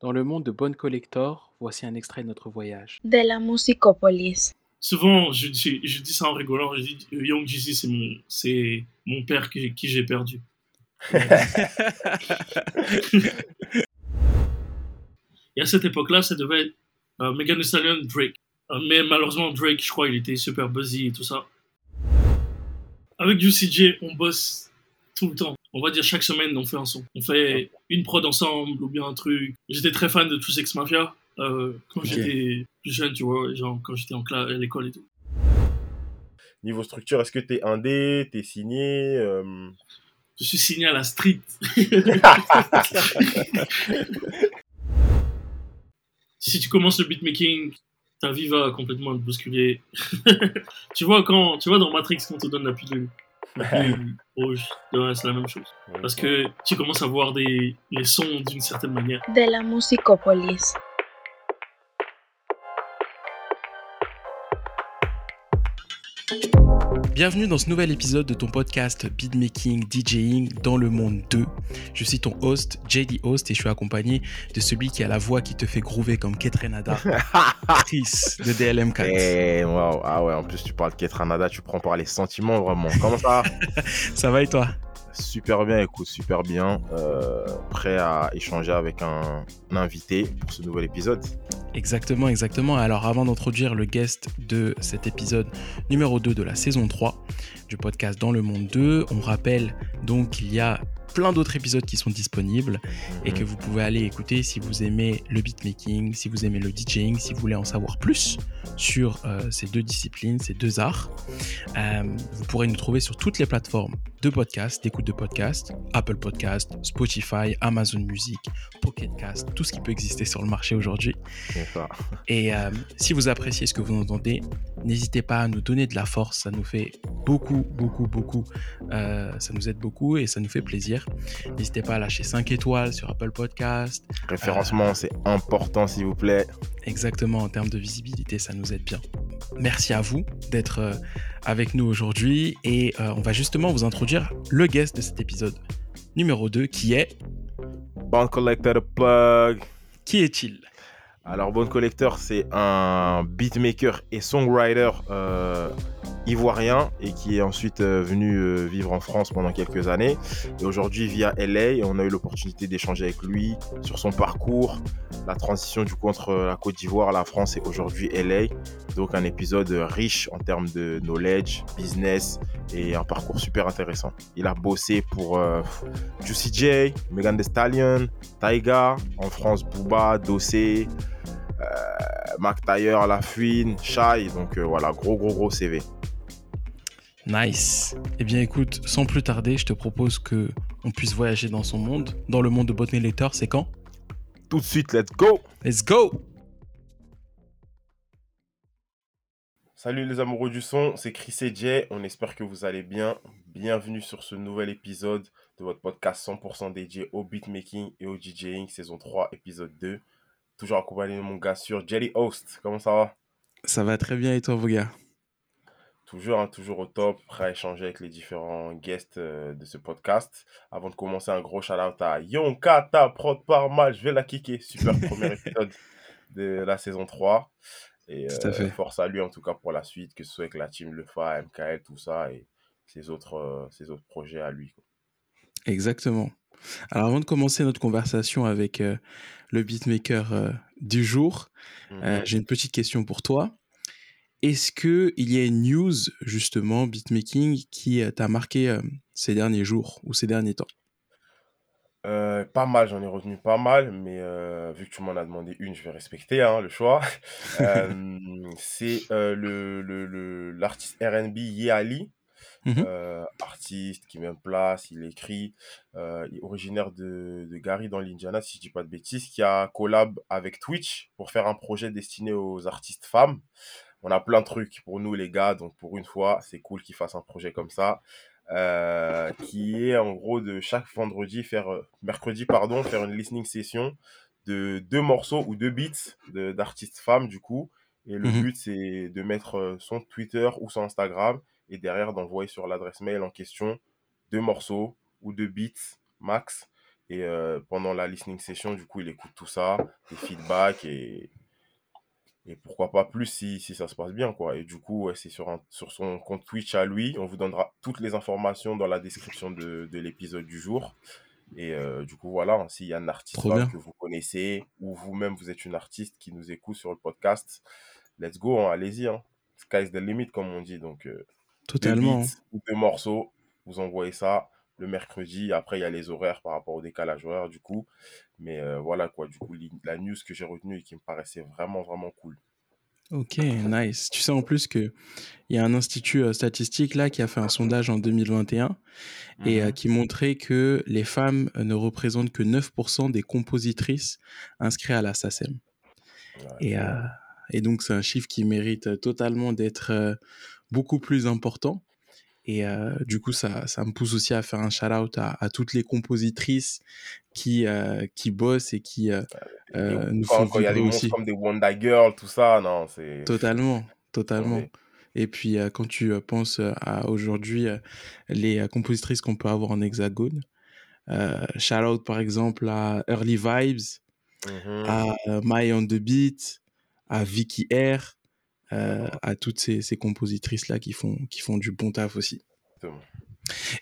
Dans le monde de Bonne Collector, voici un extrait de notre voyage. De la musicopolis. Souvent, je, dis- je dis ça en rigolant, je dis euh, Young Jeezy, c'est mon, c'est mon père qui, qui j'ai perdu. Et à cette époque-là, ça devait être euh, Megan Thee Stallion, Drake. Euh, mais malheureusement, Drake, je crois, il était super buzzy et tout ça. Avec UCJ, on bosse tout le temps. On va dire chaque semaine, on fait un son. On fait une prod ensemble ou bien un truc. J'étais très fan de Two Sex Mafia euh, quand j'étais plus jeune, tu vois, genre quand j'étais en classe, à l'école et tout. Niveau structure, est-ce que t'es indé, t'es signé euh, Je suis signé à la street. si tu commences le beatmaking, ta vie va complètement te bousculer. tu vois quand, tu vois dans Matrix quand on te donne la pilule rouge, ouais, c'est la même chose. Parce que tu commences à voir des les sons d'une certaine manière. De la musicopolis. Bienvenue dans ce nouvel épisode de ton podcast Beatmaking DJing dans le monde 2. Je suis ton host, JD Host, et je suis accompagné de celui qui a la voix qui te fait groover comme Ketrenada, Chris de DLM4. Eh, wow. Ah ouais, en plus tu parles de Ketranada, tu prends par les sentiments vraiment. Comment ça va? Ça va et toi? Super bien, écoute, super bien. Euh, prêt à échanger avec un, un invité pour ce nouvel épisode. Exactement, exactement. Alors avant d'introduire le guest de cet épisode numéro 2 de la saison 3 du podcast Dans le Monde 2, on rappelle donc qu'il y a plein d'autres épisodes qui sont disponibles et que vous pouvez aller écouter si vous aimez le beatmaking, si vous aimez le DJing, si vous voulez en savoir plus sur euh, ces deux disciplines, ces deux arts. Euh, vous pourrez nous trouver sur toutes les plateformes de podcast, d'écoute de podcast, Apple Podcast, Spotify, Amazon Music, Pocket Cast, tout ce qui peut exister sur le marché aujourd'hui. Et euh, si vous appréciez ce que vous entendez, n'hésitez pas à nous donner de la force. Ça nous fait beaucoup, beaucoup, beaucoup. euh, ça nous aide beaucoup et ça nous fait plaisir. N'hésitez pas à lâcher 5 étoiles sur Apple Podcast. Référencement, c'est important s'il vous plaît. Exactement, en termes de visibilité, ça nous aide bien. Merci à vous d'être euh, avec nous aujourd'hui et euh, on va justement vous introduire le guest de cet épisode numéro 2 qui est... Bond Collector Plug. Qui est-il? Alors, Bone Collector, c'est un beatmaker et songwriter euh, ivoirien et qui est ensuite euh, venu euh, vivre en France pendant quelques années. Et aujourd'hui, via LA, on a eu l'opportunité d'échanger avec lui sur son parcours, la transition du coup entre la Côte d'Ivoire, la France et aujourd'hui LA. Donc, un épisode riche en termes de knowledge, business et un parcours super intéressant. Il a bossé pour euh, Juicy J, Megan Thee Stallion, Taiga, en France Booba, Dossé, euh, Mac Taylor, La Fuine, Shai. Donc voilà, gros, gros, gros CV. Nice. Eh bien écoute, sans plus tarder, je te propose que on puisse voyager dans son monde, dans le monde de Botnet Letter, c'est quand? Tout de suite, let's go! Let's go Salut les amoureux du son, c'est Chris et Jay. On espère que vous allez bien. Bienvenue sur ce nouvel épisode de votre podcast 100% dédié au beatmaking et au DJing, saison 3, épisode 2. Toujours accompagné de mon gars sur Jelly Host. Comment ça va? Ça va très bien et toi, vos gars Toujours, hein, toujours au top, prêt à échanger avec les différents guests euh, de ce podcast. Avant de commencer, un gros shout-out à Yonka, ta prod par mal, je vais la kicker. Super premier épisode de la saison 3. Et Tout à euh, fait. force à lui en tout cas pour la suite, que ce soit avec la team Lefa, MKL, tout ça, et ses autres, euh, ses autres projets à lui. quoi. Exactement. Alors avant de commencer notre conversation avec euh, le beatmaker euh, du jour, euh, Mhm. j'ai une petite question pour toi. Est-ce que il y a une news justement beatmaking qui euh, t'a marqué euh, ces derniers jours ou ces derniers temps? Euh, pas mal, j'en ai retenu pas mal, mais euh, vu que tu m'en as demandé une, je vais respecter hein, le choix. C'est le, l'artiste RB Yeali, euh, artiste qui met en place, il écrit, il est originaire de, de Gary dans l'Indiana, si je dis pas de bêtises, qui a collab avec Twitch pour faire un projet destiné aux artistes femmes. On a plein de trucs pour nous les gars, donc pour une fois, c'est cool qu'il fasse un projet comme ça. euh, qui est en gros de chaque vendredi faire euh, mercredi pardon faire une listening session de deux morceaux ou deux beats de- d'artistes femmes du coup et le Mhm. but c'est de mettre euh, son Twitter ou son Instagram et derrière d'envoyer sur l'adresse mail en question deux morceaux ou deux beats max Et euh, pendant la listening session, du coup, il écoute tout ça, les feedbacks et, et pourquoi pas plus si, si ça se passe bien, quoi. Et du coup, ouais, c'est sur, un- sur son compte Twitch à lui. On vous donnera toutes les informations dans la description de, de l'épisode du jour. Et euh, du coup, voilà, hein, s'il y a un artiste que vous connaissez ou vous-même, vous êtes une artiste qui nous écoute sur le podcast, let's go, hein, allez-y. Hein. Sky's the limit, comme on dit. Donc, euh, deux Totalement. beats ou deux morceaux, vous envoyez ça le mercredi. Après, il y a les horaires par rapport au décalage horaire, du coup. Mais euh, voilà, quoi. Du coup, la news que j'ai retenue et qui me paraissait vraiment, vraiment cool. Ok, nice. Tu sais en plus que il y a un institut euh, statistique là qui a fait un sondage en 2021 et euh, Mhm. qui montrait que les femmes euh, ne représentent que 9% des compositrices inscrites à la SACEM. Ouais, Et, euh, et donc c'est un chiffre qui mérite euh, totalement d'être euh, beaucoup plus important. Et euh, du coup, ça, ça me pousse aussi à faire un shout-out à, à toutes les compositrices qui, euh, qui bossent et qui euh, Et euh, nous quand font quand il y a des vibrer monstres aussi. comme des Wonder Girl, tout ça, non, c'est. Totalement, totalement. Et puis, quand tu penses à aujourd'hui les compositrices qu'on peut avoir en hexagone, euh, shout out par exemple à Early Vibes, Mhm. à My on the Beat, à Vicky R. à toutes ces, ces compositrices-là qui font, qui font du bon taf aussi. Exactement.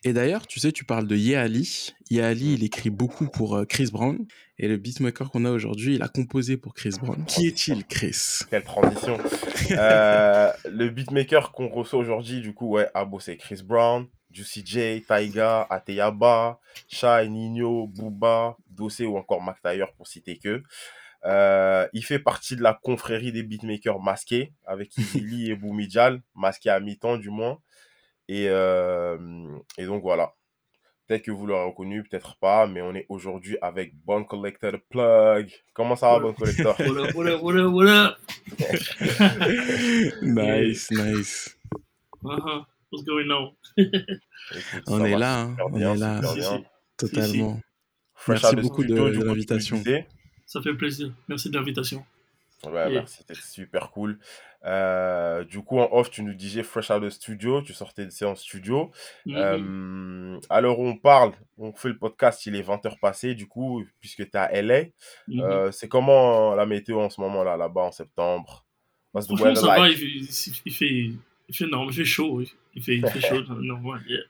Et d'ailleurs, tu sais, tu parles de Ye Ali. Ye Ali, Mhm. il écrit beaucoup pour euh, Chris Brown. Et le beatmaker qu'on a aujourd'hui, il a composé pour Chris Brown. Qui est-il, Chris? Quelle transition. Euh, le beatmaker qu'on reçoit aujourd'hui, du coup, ouais, a bossé Chris Brown, Juicy J, Taiga, Ateyaba, Shai, Nino, Booba, Dossé ou encore Mac Taylor pour citer que. Euh, il fait partie de la confrérie des beatmakers masqués avec Easily et Boumidjal, masqués à mi-temps du moins. Et, euh, et donc voilà. Peut-être que vous l'aurez reconnu, peut-être pas, mais on est aujourd'hui avec Bon Collector Plug. Comment ça va. Bon Collector What up, what up, what up, what up? nice, nice. Uh-huh. What's going on? On est là, hein, on bien, est là. Si, si. Totalement. Merci beaucoup de- l'invitation. Ça fait plaisir. Merci de l'invitation. Ouais, Yeah. merci, c'était super cool. Euh, du coup, en off, tu nous disais Fresh Out of Studio, tu sortais de séance studio. Euh, à l'heure où on parle, on fait le podcast, il est 20h passé, du coup, puisque tu es à LA. Euh, c'est comment la météo en ce moment là, là-bas en septembre? Franchement, weather ça va, il fait, il fait, il fait, non, il fait chaud. Il fait, il fait chaud, normal, yeah.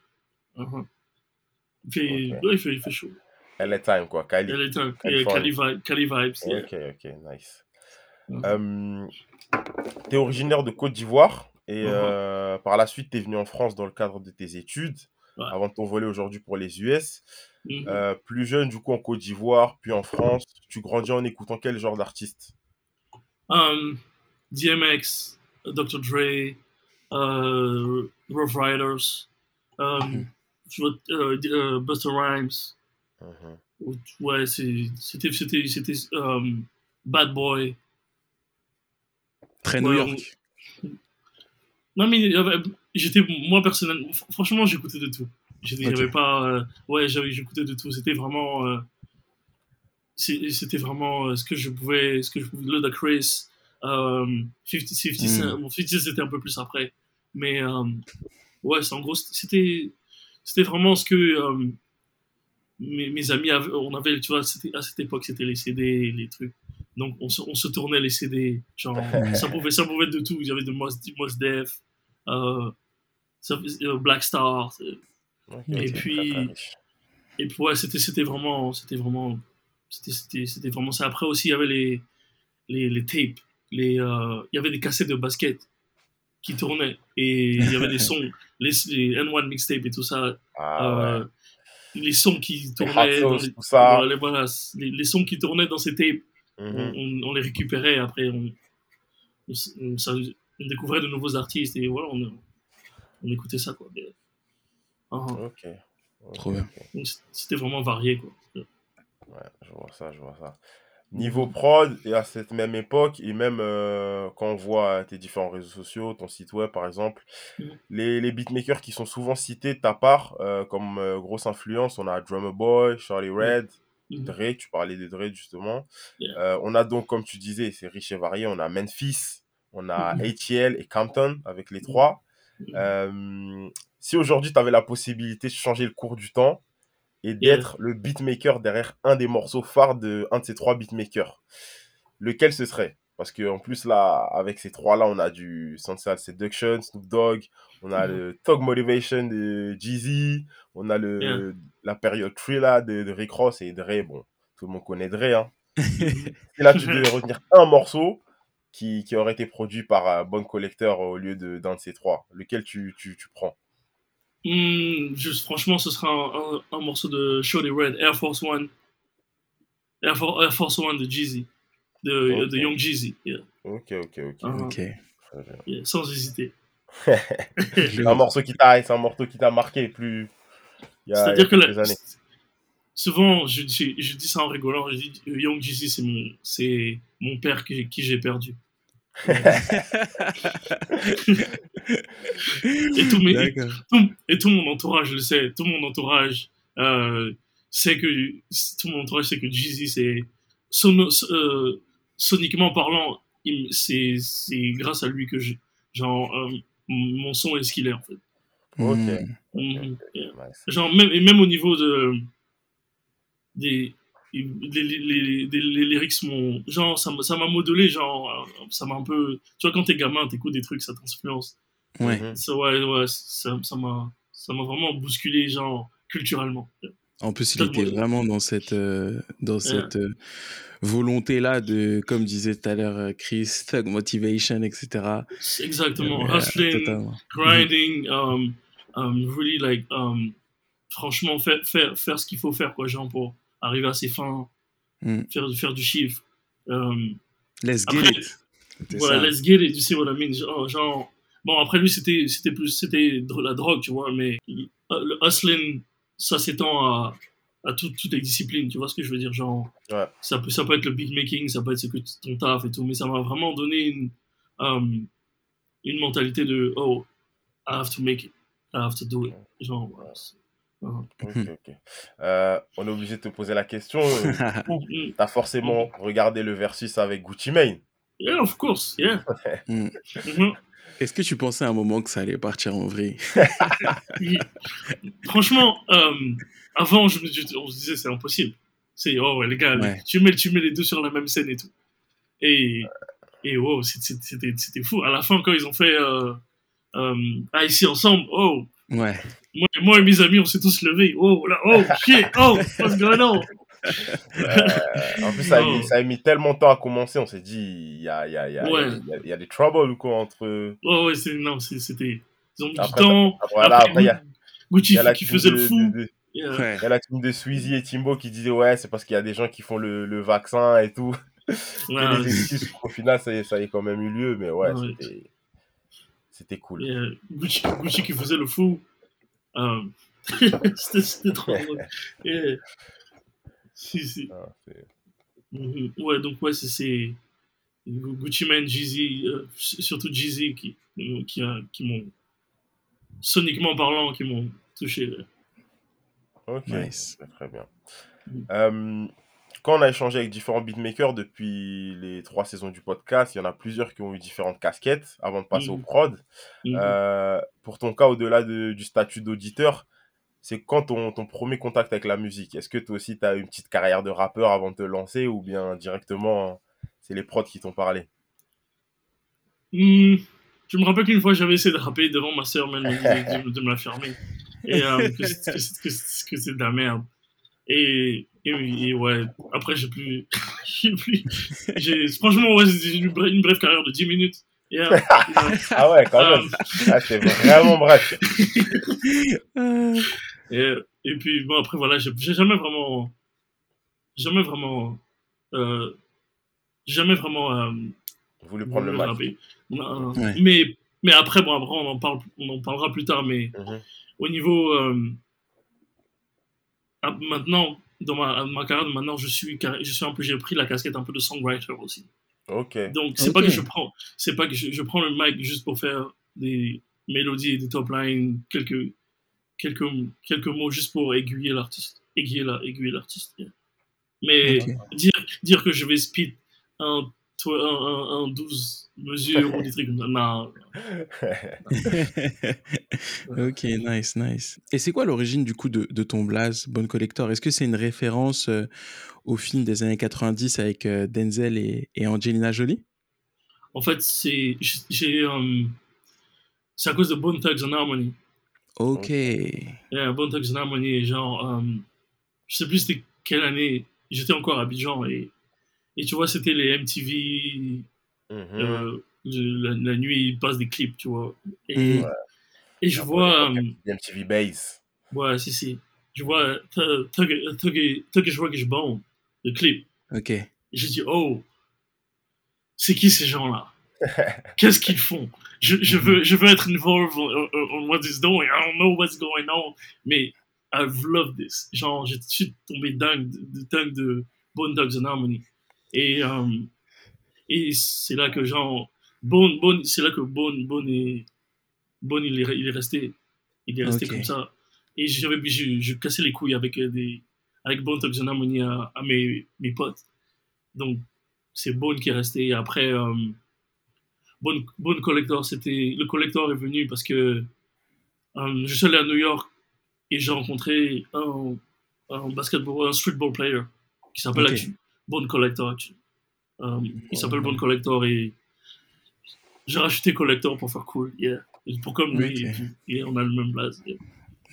Il fait, Ok. ouais, il fait, il fait chaud. LA time, quoi, Cali. Il y a les temps, Californie. Cali, vibe, Cali vibes, yeah. Ok, ok, nice. Mhm. Euh, tu es originaire de Côte d'Ivoire et Mhm. euh, par la suite, tu es venu en France dans le cadre de tes études Ouais. avant de t'envoler aujourd'hui pour les US. Mhm. Euh, plus jeune, du coup, en Côte d'Ivoire, puis en France, tu grandis en écoutant quel genre d'artiste? Um, DMX, Dr. Dre, uh, Rough Riders, um, tu vois, euh, euh, Rhymes. Mhm. Ouais, c'était, c'était, c'était um, Bad Boy. Très New Ouais, York. Non, mais y avait- j'étais, moi personnellement, fr- franchement, j'écoutais de tout. J'avais pas. euh, ouais, j'avais- j'écoutais de tout. C'était vraiment. euh, c'était vraiment euh, ce que je pouvais. Ce que je pouvais. Le Chris, euh, 50, 50 Cent. Mm. Bon, 50 Cent, c'était un peu plus après. Mais euh, ouais, c'est en gros, c'était. C'était vraiment ce que. Mes, mes amis avaient, on avait, tu vois, à cette époque, c'était les CD, les trucs. Donc, on se, on se tournait les CD. Genre, ça pouvait, ça pouvait être de tout. Il y avait de Mos, Mos Def, euh, euh, Black Star. Et puis- très, très riche. Et puis, ouais, c'était, c'était vraiment, c'était vraiment, c'était, c'était, c'était vraiment ça. Après aussi, il y avait les, les, les tapes, les, euh, il y avait des cassettes de basket qui tournaient et il y avait des sons, les, les N1 mixtape et tout ça, Ah euh, ouais. Les sons qui tournaient, dans les, tout ça. voilà, les, voilà, les, les sons qui tournaient dans ces tapes, on, Mhm. on- on les récupérait après, on, on, on- ça- on découvrait de nouveaux artistes et voilà, on, on écoutait ça quoi. Mais, ah, Ok. Ok, Trop bien. c'était vraiment varié quoi. Ouais, je vois ça, je vois ça. Niveau prod, et à cette même époque, et même euh, quand on voit tes différents réseaux sociaux, ton site web par exemple, Mhm. les, les beatmakers qui sont souvent cités de ta part euh, comme euh, grosse influence, on a Drummer Boy, Charlie Red, Mhm. Dre, tu parlais de Dre justement. Yeah. Euh, on a donc, comme tu disais, c'est riche et varié, on a Memphis, on a Mhm. ATL et Compton avec les trois. Euh, si aujourd'hui tu avais la possibilité de changer le cours du temps et d'être le beatmaker derrière un des morceaux phares de un de ces trois beatmakers. Lequel ce serait? Parce que en plus là, avec ces trois-là, on a du Sunset Seduction, Snoop Dogg, on a Mhm. le Thug Motivation de Jeezy, on a le Yeah. la période Thriller de, de Rick Ross et Dre. Bon, tout le monde connaît Dre. Hein. Et là, tu devais retenir un morceau qui, qui aurait été produit par un Bon Collector au lieu de- d'un de, ces trois. Lequel tu, tu, tu prends? Hmm, juste, franchement, ce sera un, un- un morceau de Shorty Red, Air Force One. Air, For- Air Force One de Jeezy. De, Young Jeezy. Yeah, Ok, ok, ok. Ah. Yeah, sans hésiter. C'est un morceau qui t'a, c'est un morceau qui t'a marqué plus. Il y a, il y a C'est-à-dire que quelques la- années. souvent, je, dis- je dis ça en rigolant, je dis Young Jeezy, c'est mon, c'est mon père qui, qui j'ai perdu. Et tout, mes, tout- et tout mon entourage le sait, tout mon entourage euh, sait que tout mon entourage sait que Jeezy c'est sono- euh, soniquement parlant, c'est c'est grâce à lui que j'ai genre euh, mon son est ce qu'il est en fait. Ok. Yeah. Nice. Genre même et même au niveau de des les, les, les, les- les lyrics m'ont genre ça m'a ça m'a modelé genre ça m'a un peu tu vois quand t'es gamin t'écoutes des trucs ça t'influence Ouais. Mhm. ça ouais ouais ça m'a ça m'a vraiment bousculé genre culturellement En plus, il était vraiment dans cette, euh, dans cette euh, volonté-là de, comme disait tout à l'heure euh, Chris, thug motivation, etc. Exactement Euh, hustling grinding um, um, really like um, franchement faire, faire faire ce qu'il faut faire quoi genre pour arriver à ses fins Mm. faire faire du chiffre Um, Let's get Après, it. C'était voilà ça. let's get it you see what I mean genre, genre- bon après lui c'était c'était plus c'était la drogue tu vois mais le, le hustling ça s'étend à à tout- toutes les disciplines tu vois ce que je veux dire genre Ouais. ça peut ça peut être le big making ça peut être ce que tu- ton taf et tout mais ça m'a vraiment donné une um, une mentalité de oh I have to make it I have to do it genre Ok, ok. Euh, on est obligé de te poser la question. Mm, T'as forcément regardé le versus avec Gucci Mane. yeah of course yeah Mm. Mhm. Est-ce que tu pensais à un moment que ça allait partir en vrai? Franchement, euh, avant, je me, je- on se disait c'est impossible. C'est oh ouais les gars, Ouais. tu mets tu mets les deux sur la même scène et tout. Et et wow, c'était c'était fou. À la fin quand ils ont fait euh, euh, ah ici ensemble, oh Ouais. moi, moi et mes amis on s'est tous levés. Oh là, oh shit, oh what's going on? Euh, en plus, ça a, Oh. mis, ça a mis tellement de temps à commencer. On s'est dit, il y a, il y, a, il y, a, Ouais. il y, y a des troubles ou quoi entre. Oh ouais c'est non c'est- c'était ils ont mis Après, du temps. Voilà, après, il y a, Gucci il y a la qui team faisait de- le fou. de- de- Yeah. Ouais. il y a la team de Sweezy et Timbo qui disaient, ouais, c'est parce qu'il y a des gens qui font le, le vaccin et tout. Ouais, Et les excuses, au final, ça, ça a quand même eu lieu, mais ouais, Ouais. c'était. C'était cool. Et, euh, Gucci, Gucci qui faisait le fou. Euh, c'était c'était trop drôle. Et, si, si. Ah, c'est- Mhm. Ouais, donc ouais, c'est- c'est Gu- Gucci Mane, Jeezy, euh, surtout Jeezy qui, qui, a- qui m'ont, soniquement parlant, qui m'ont touché. Ok, Nice. c'est très bien. Mhm. Euh, quand on a échangé avec différents beatmakers depuis les trois saisons du podcast, il y en a plusieurs qui ont eu différentes casquettes avant de passer au Mhm. prod. Mhm. Euh, pour ton cas, au-delà de- du statut d'auditeur, c'est quand ton, ton premier contact avec la musique? Est-ce que toi aussi, tu as eu une petite carrière de rappeur avant de te lancer ou bien directement, c'est les prods qui t'ont parlé? Hmm, je me rappelle qu'une fois j'avais essayé de rapper devant ma soeur, mais elle me disait de, de me la fermer. Et euh, que c'est- que c'est- que c'est que c'est de la merde. Et, et, oui, et ouais, après j'ai plus. j'ai plus. j'ai- Franchement, ouais, j'ai eu une brève, une brève carrière de 10 minutes. Euh, Ah ouais, quand euh, même. Ah, c'est vraiment bref. Euh, et, et puis bon, après voilà, j'ai j'ai jamais vraiment. Jamais vraiment. Euh, jamais vraiment. Euh, Vous voulez prendre le voulu. Non, non. Ouais. Mais, mais après, bon, après on, en parle, on en parlera plus tard, mais. Mhm. au niveau euh, ah, maintenant dans ma, ma carrière maintenant je suis carré- je suis un peu j'ai pris la casquette un peu de songwriter aussi Ok. donc c'est Ok. pas que je prends c'est pas que je, je prends le mic juste pour faire des mélodies et des top lines quelques quelques quelques mots juste pour aiguiller l'artiste aiguiller la aiguiller l'artiste yeah. mais dire dire que je vais spit un un, un, un 12 mesures ou des trucs comme ça. Non. ok, nice, nice. Et c'est quoi l'origine du coup de, de ton blaze, Bonne Collector? Est-ce que c'est une référence euh, au film des années 90 avec euh, Denzel et, et, Angelina Jolie? En fait, c'est j'ai um, c'est à cause de Bone Thugs and Harmony. Ok. Yeah, Bone Thugs and Harmony, genre, um, je sais plus c'était quelle année. J'étais encore à Abidjan et, et tu vois, c'était les MTV. Mm -hmm. euh, la, la, nuit, ils passent des clips, tu vois. Et. Ouais. et je vois. um, MTV Base. ouais, si, si. Je vois Thug- Thug- Thuggish Ruggish Bone, le clip. Ok. Et j'ai dit, oh, c'est qui ces gens-là? Qu'est-ce qu'ils font? Je, je, veux, je veux être involved on, on- on what is doing. I don't know what's going on. Mais I've loved this. Genre, je suis tombé dingue de, de, dingue de Bone Dogs and Harmony. Et, euh, et c'est là que, genre, Bone, Bone, c'est là que Bone, Bone, est, Bone il, est, il est resté. Il est resté comme ça. Et j'avais, je, je cassais les couilles avec, euh, des, avec and Harmony à, à mes, mes potes. Donc, c'est Bone qui est resté. Et après, euh, Bone, Bone Collector, c'était. Le Collector est venu parce que euh, je suis allé à New York et j'ai rencontré un, un basketball, un streetball player qui s'appelle Ok. Bone Collector. actually. Euh, il s'appelle Bone Collector et j'ai racheté Collector pour faire cool. Yeah. Et Pour comme lui, et on a le même blaze. yeah.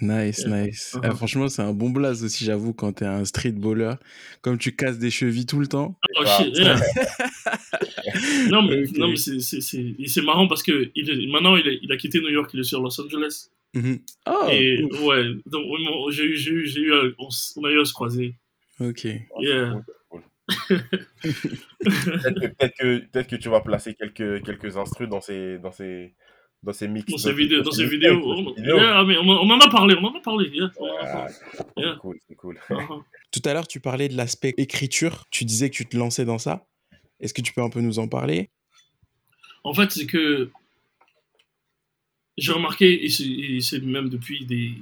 Nice, Yeah. nice. Uh-huh. Ah, franchement, c'est un bon blaze aussi, j'avoue, quand t'es un streetballer. Comme tu casses des chevilles tout le temps. Oh Ah, shit, yeah. non, mais, Ok. non, mais c'est- marrant parce que il est- maintenant il a, il a quitté New York, il est sur Los Angeles. Mhm. Oh, et ouf. ouais, donc j'ai eu, j'ai eu, j'ai eu, à- on, on a eu à se croiser. ok. Yeah. Peut-être que, peut-être que, peut-être que tu vas placer quelques, quelques instrus dans ces, dans ces, dans ces mix. Dans ces vidéos, dans ces vidéos, vidéos. yeah, mais on, en- on en a parlé, on en a parlé. yeah, Ah, c'est cool, c'est cool. Uh-huh. Tout à l'heure, tu parlais de l'aspect écriture. Tu disais que tu te lançais dans ça. Est-ce que tu peux un peu nous en parler? En fait, c'est que j'ai remarqué, et c'est- et c'est même depuis des.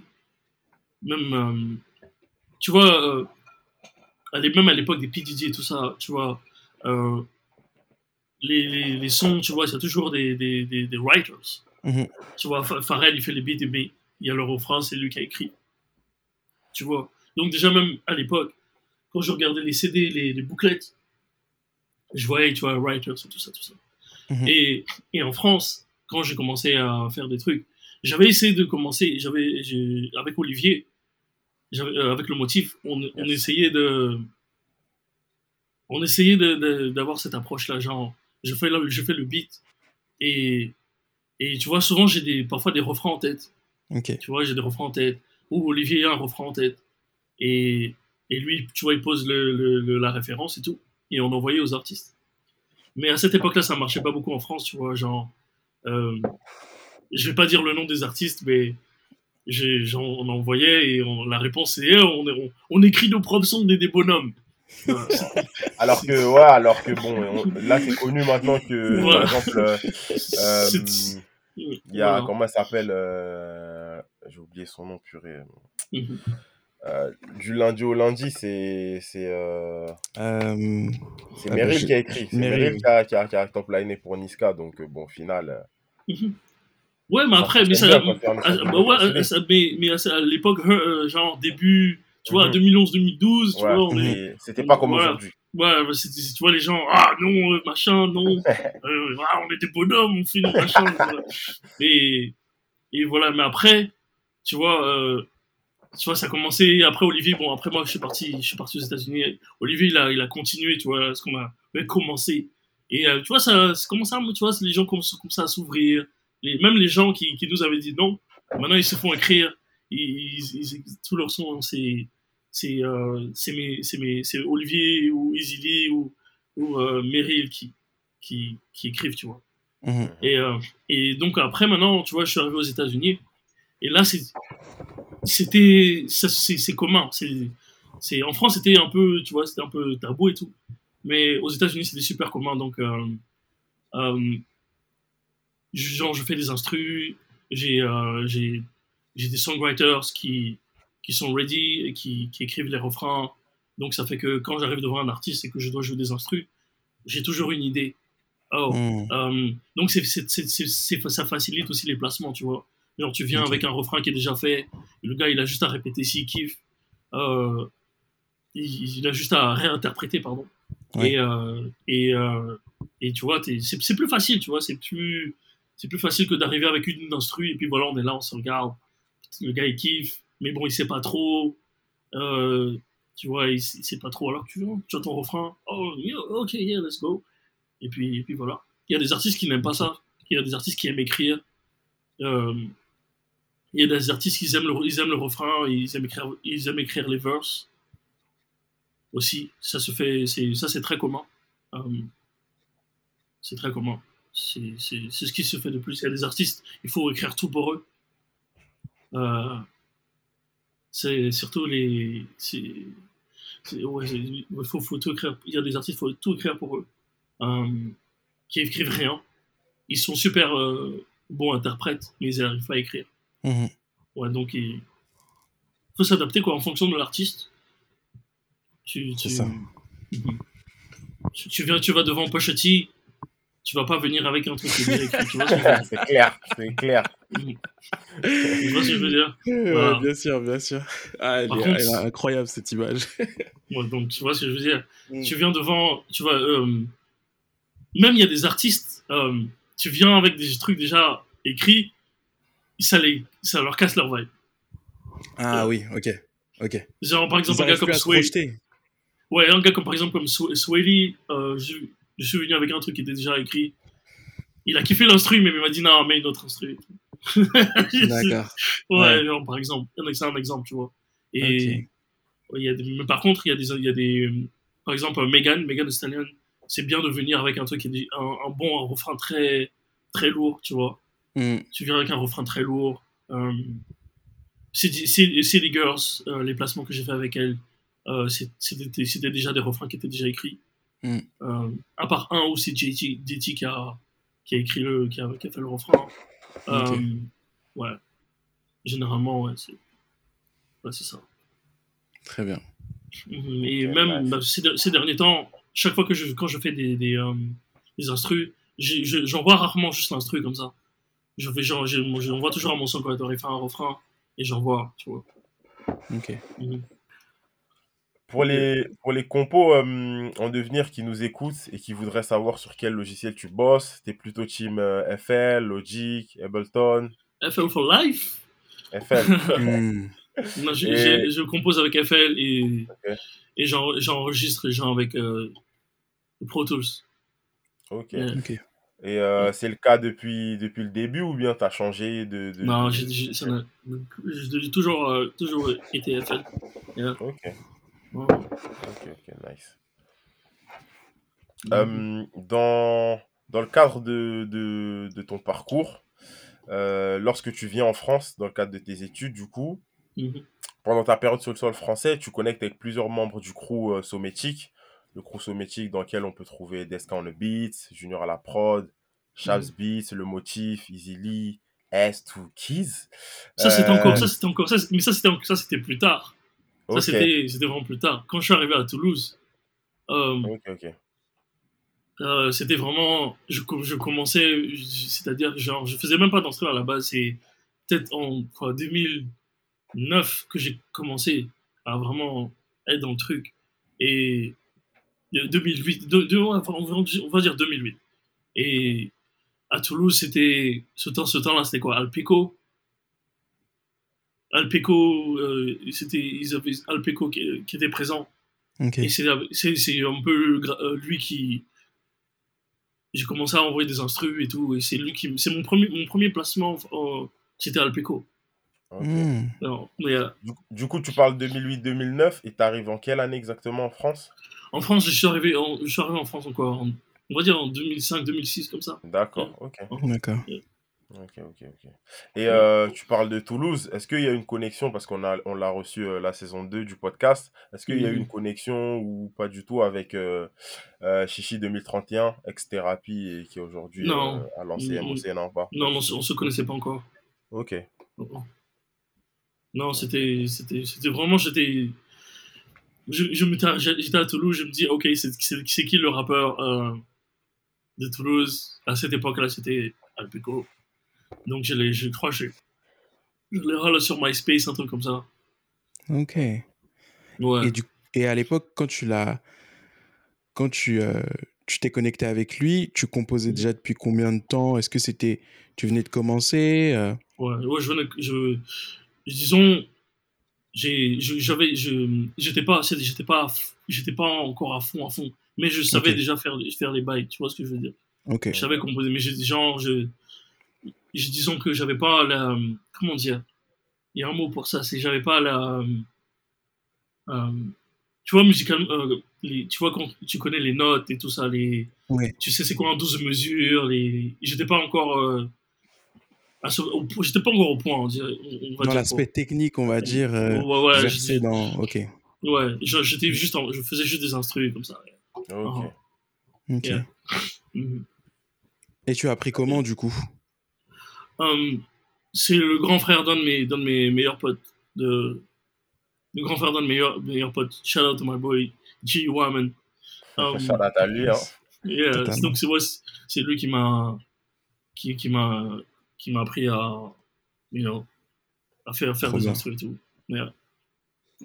Même. euh, tu vois, euh, même à l'époque des PDD et tout ça, tu vois, euh, les, les, les sons, tu vois, il y a toujours des, des, des, des writers. Mhm. Tu vois, Pharrell, il fait les beats, mais il y a le refrain, c'est lui qui a écrit. Tu vois. Donc, déjà, même à l'époque, quand je regardais les CD, les, les bouclettes, je voyais, tu vois, writers et tout ça, tout ça. Mhm. Et, et en France, quand j'ai commencé à faire des trucs, j'avais essayé de commencer, j'avais, avec Olivier, avec le motif, on, on essayait de, on essayait d'avoir cette approche-là, genre, je fais, le- je fais le beat, et, et tu vois, souvent j'ai des, parfois des refrains en tête, tu vois, j'ai des refrains en tête, ou Olivier a un refrain en tête, et, et lui, tu vois, il pose le, le- le- la référence et tout, et on envoyait aux artistes. Mais à cette époque-là, ça marchait pas beaucoup en France, tu vois, genre, euh, je vais pas dire le nom des artistes, mais j'ai, genre, on envoyait et on- la réponse c'est, Eh, on, on, on écrit nos propres sons des, des bonhommes. Voilà. Alors que, ouais, alors que bon, on- là c'est connu maintenant que, Voilà. par exemple, euh, euh, il y a, Voilà. comment ça s'appelle euh, J'ai oublié son nom, purée. Mhm. Euh, du lundi au lundi, c'est c'est euh, Euh, c'est Ah bah, Meryl je- qui a écrit. C'est Meryl, Meryl oui. qui a, qui a, qui a top liné pour Niska, donc bon, au final. euh, Mhm. Ouais, mais après, mais ça, ah, bah ça- mais, mais à l'époque, euh, genre début, tu vois, Mhm. 2011-2012, tu Ouais, vois, on est, c'était pas comme Voilà. aujourd'hui. Ouais, tu vois, les gens, ah non, euh, machin, non, euh, ah, on est des bonhommes, on fait des machins. et, et voilà, mais après, tu vois, euh, tu vois, ça a commencé, après Olivier, bon, après moi, je suis parti, je suis parti aux États-Unis, Olivier, il a, il a continué, tu vois, ce qu'on a commencé. Et euh, tu vois, ça, ça commence à, tu vois, les gens commencent, commencent à s'ouvrir, les, même les gens qui, qui nous avaient dit non, maintenant ils se font écrire, ils, ils, ils- tous leurs sons, c'est c'est euh, c'est c'est Olivier ou Easily ou, ou euh, Meryl qui, qui, qui écrivent, tu vois. mhm. Et, euh, et donc après, maintenant, tu vois, je suis arrivé aux États-Unis. Et là, c'est- c'était c'est commun. C'est c'est en France, c'était un peu, tu vois, c'était un peu tabou et tout. Mais aux États-Unis, c'était super commun. Donc, euh, euh, genre, je fais des instrus. J'ai euh, des songwriters qui qui sont ready et qui, qui écrivent les refrains. Donc, ça fait que quand j'arrive devant un artiste et que je dois jouer des instrus, j'ai toujours une idée. Oh, Hmm. euh, donc c'est, ça facilite aussi les placements, tu vois. Genre tu viens avec un refrain qui est déjà fait, le gars il a juste à répéter s'il kiffe, euh, il, il a juste à réinterpréter, pardon. Ouais. Et, euh, et, euh, et tu vois, c'est, c'est plus facile, tu vois, c'est plus, c'est plus facile que d'arriver avec une instru et puis voilà, on est là, on se regarde, le gars il kiffe, mais bon, il sait pas trop, euh, tu vois, il, il sait pas trop, alors tu vois, tu as ton refrain, oh, ok, yeah, let's go. Et puis, et puis voilà. Il y a des artistes qui n'aiment pas ça. Il y a des artistes qui aiment écrire. Euh, il y a des artistes qui aiment le, ils aiment le refrain, ils aiment écrire, ils aiment écrire les verses aussi. Ça se fait, ça c'est très commun. Euh, c'est très commun. C'est, ce qui se fait de plus. Il y a des artistes, il faut écrire tout pour eux. Euh, c'est surtout les, ouais, il faut, faut tout écrire. Il y a des artistes, il faut tout écrire pour eux euh, qui écrivent rien. Ils sont super euh, bons interprètes, mais ils n'arrivent pas à écrire. Mhm. Ouais, donc il faut s'adapter quoi en fonction de l'artiste. Tu, C'est tu- ça. Mhm. Tu, tu viens, tu vas devant Pochetti, tu vas pas venir avec un truc qui est bien écrit. Tu vois ce que je veux dire c'est clair, c'est clair. Tu vois ce que je veux dire Ouais, Voilà. bien sûr, bien sûr. Ah, elle, Par est, contre, elle est incroyable cette image. Ouais, donc tu vois ce que je veux dire Mm. Tu viens devant, tu vois, euh, même il y a des artistes, euh, tu viens avec des trucs déjà écrits, ça, les, ça leur casse leur vibe. Ah oui, ok, ok. Genre par exemple Ils un gars comme Sway. Ouais, un gars comme par exemple comme Sw- Swaley, euh, je, je suis venu avec un truc qui était déjà écrit. Il a kiffé l'instru, mais il m'a dit non, mais une autre instru. D'accord. ouais, Ouais. genre, par exemple, c'est un exemple, tu vois. Et Ok. ouais, il y a des- mais par contre, il y a des, y a des, euh, par exemple, Megan, Megan Stallion, c'est bien de venir avec un truc qui est un, un bon un refrain très, très lourd, tu vois. Hmm. Tu viens avec un refrain très lourd. Euh, City- City Girls, euh, les placements que j'ai fait avec elle, euh, c'est- c'était déjà des refrains qui étaient déjà écrits. Mm. Euh, à part un où c'est JT, JT qui, a, qui a écrit le, qui a, qui a fait le refrain. Euh, ouais. Généralement, ouais, c'est ouais, c'est ça. Très bien. Mhm. Et même bah, ces, de- ces derniers temps, chaque fois que je, quand je fais des, des, euh, des instrus, j'envoie rarement juste l'instru comme ça. Je fais genre, j'envoie toujours à mon son quand il fait un refrain et j'envoie, tu vois. Ok. Mhm. Pour les, pour les compos euh, en devenir qui nous écoutent et qui voudraient savoir sur quel logiciel tu bosses, t'es plutôt team euh, FL, Logic, Ableton, FL for life? FL. Non, je, Et- j'ai- je compose avec FL et, Ok. et j'en- j'enregistre les gens avec euh, Pro Tools. ok. Yeah. Ok. Et euh, c'est le cas depuis, depuis le début ou bien t'as changé de... de- Non, j'ai j'ai- ça n'a- j'ai toujours, euh, toujours été FL. Yeah. Ok, Ok, ok, nice. Euh, dans, dans le cadre de, de, de ton parcours, euh, lorsque tu viens en France, dans le cadre de tes études, du coup, Mhm. pendant ta période sur le sol français, tu connectes avec plusieurs membres du crew euh, Sométique, le crew Sométique dans lequel on peut trouver Deska on the Beats, Junior à la prod, Shabs Beats, Le Motif, Easy Lee, S2 Keys. Ça c'était Euh, encore, ça c'était encore, ça, mais ça c'était, ça c'était plus tard. Ça c'était, vraiment plus tard. Quand je suis arrivé à Toulouse, euh, euh, c'était vraiment, je, co- je commençais, c'est-à-dire genre, je faisais même pas d'instru à la base. C'est peut-être en quoi, 2009 que j'ai commencé à vraiment être dans le truc. Et euh, 2008, de- de- enfin, on, va, dire 2008. Et à Toulouse, c'était ce temps, ce temps-là, c'était quoi, Alpico. Alpeco, euh, c'était, ils avaient Alpeco qui, qui était présent. Ok. Et c'est, un peu euh, lui qui. J'ai commencé à envoyer des instrus et tout. Et c'est lui qui. C'est mon premier, mon premier placement. euh, c'était Alpeco. ok. Hmm. Non, mais, euh, Du, du coup, tu parles 2008-2009 et t'arrives en quelle année exactement en France? En France, je suis arrivé en, je suis arrivé en France encore. en- on va dire en 2005-2006, comme ça. D'accord, ok. D'accord. Ok, ok, ok. Et euh, tu parles de Toulouse. Est-ce qu'il y a une connexion, parce qu'on a, on l'a reçu euh, la saison 2 du podcast, est-ce qu'il y a eu Mhm. une connexion ou pas du tout avec euh, euh, Chichi 2031, ex-thérapie, et qui aujourd'hui Non. euh, a lancé Mhm. MOC, non pas? Non, non, on, se- on se connaissait pas encore. Ok, Non, c'était, c'était, c'était vraiment, j'étais. je, je m'étais- j'étais à Toulouse, je me dis, ok, c'est c'est- c'est qui le rappeur euh, de Toulouse? À cette époque-là, c'était Alpico. Donc je je crois, que je, je l'ai râlé sur MySpace, un truc comme ça. Ok. Ouais. Et, du, et à l'époque, quand tu l'as. Quand tu euh, tu t'es connecté avec lui, tu composais déjà depuis combien de temps? Est-ce que c'était. Tu venais de commencer euh, Ouais, ouais, je venais, je, disons, j'avais, je, j'étais pas, j'étais pas, j'étais pas encore à fond, à fond, mais je savais déjà faire, faire les bails, tu vois ce que je veux dire? Ok. Je savais composer, mais j'ai, genre, je, disons que j'avais pas la, comment dire, il y a un mot pour ça, c'est que j'avais pas la, euh, tu vois, musical, euh, les, tu vois, quand tu connais les notes et tout ça, les, tu sais c'est quoi en 12 mesures, les, j'étais pas encore, euh, j'étais pas encore au point, on dirait, on, va Dans l'aspect technique, on va dire. euh, Ouais, ouais, je- dans. Ok. ouais, je- j'étais juste, en- je faisais juste des instrus comme ça. Ok. Ok. Yeah. Mhm. Et tu as appris comment du coup? Um, c'est le grand frère d'un de mes, d'un de mes meilleurs potes. De, le grand frère d'un de mes meilleurs, meilleurs potes. Shout out to my boy, G. Wyman. Um, Shout out à lui. Hein. yeah, donc c'est ouais, lui qui m'a qui, qui m'a qui m'a appris à you know à faire faire Trop des instrus et tout. Yeah.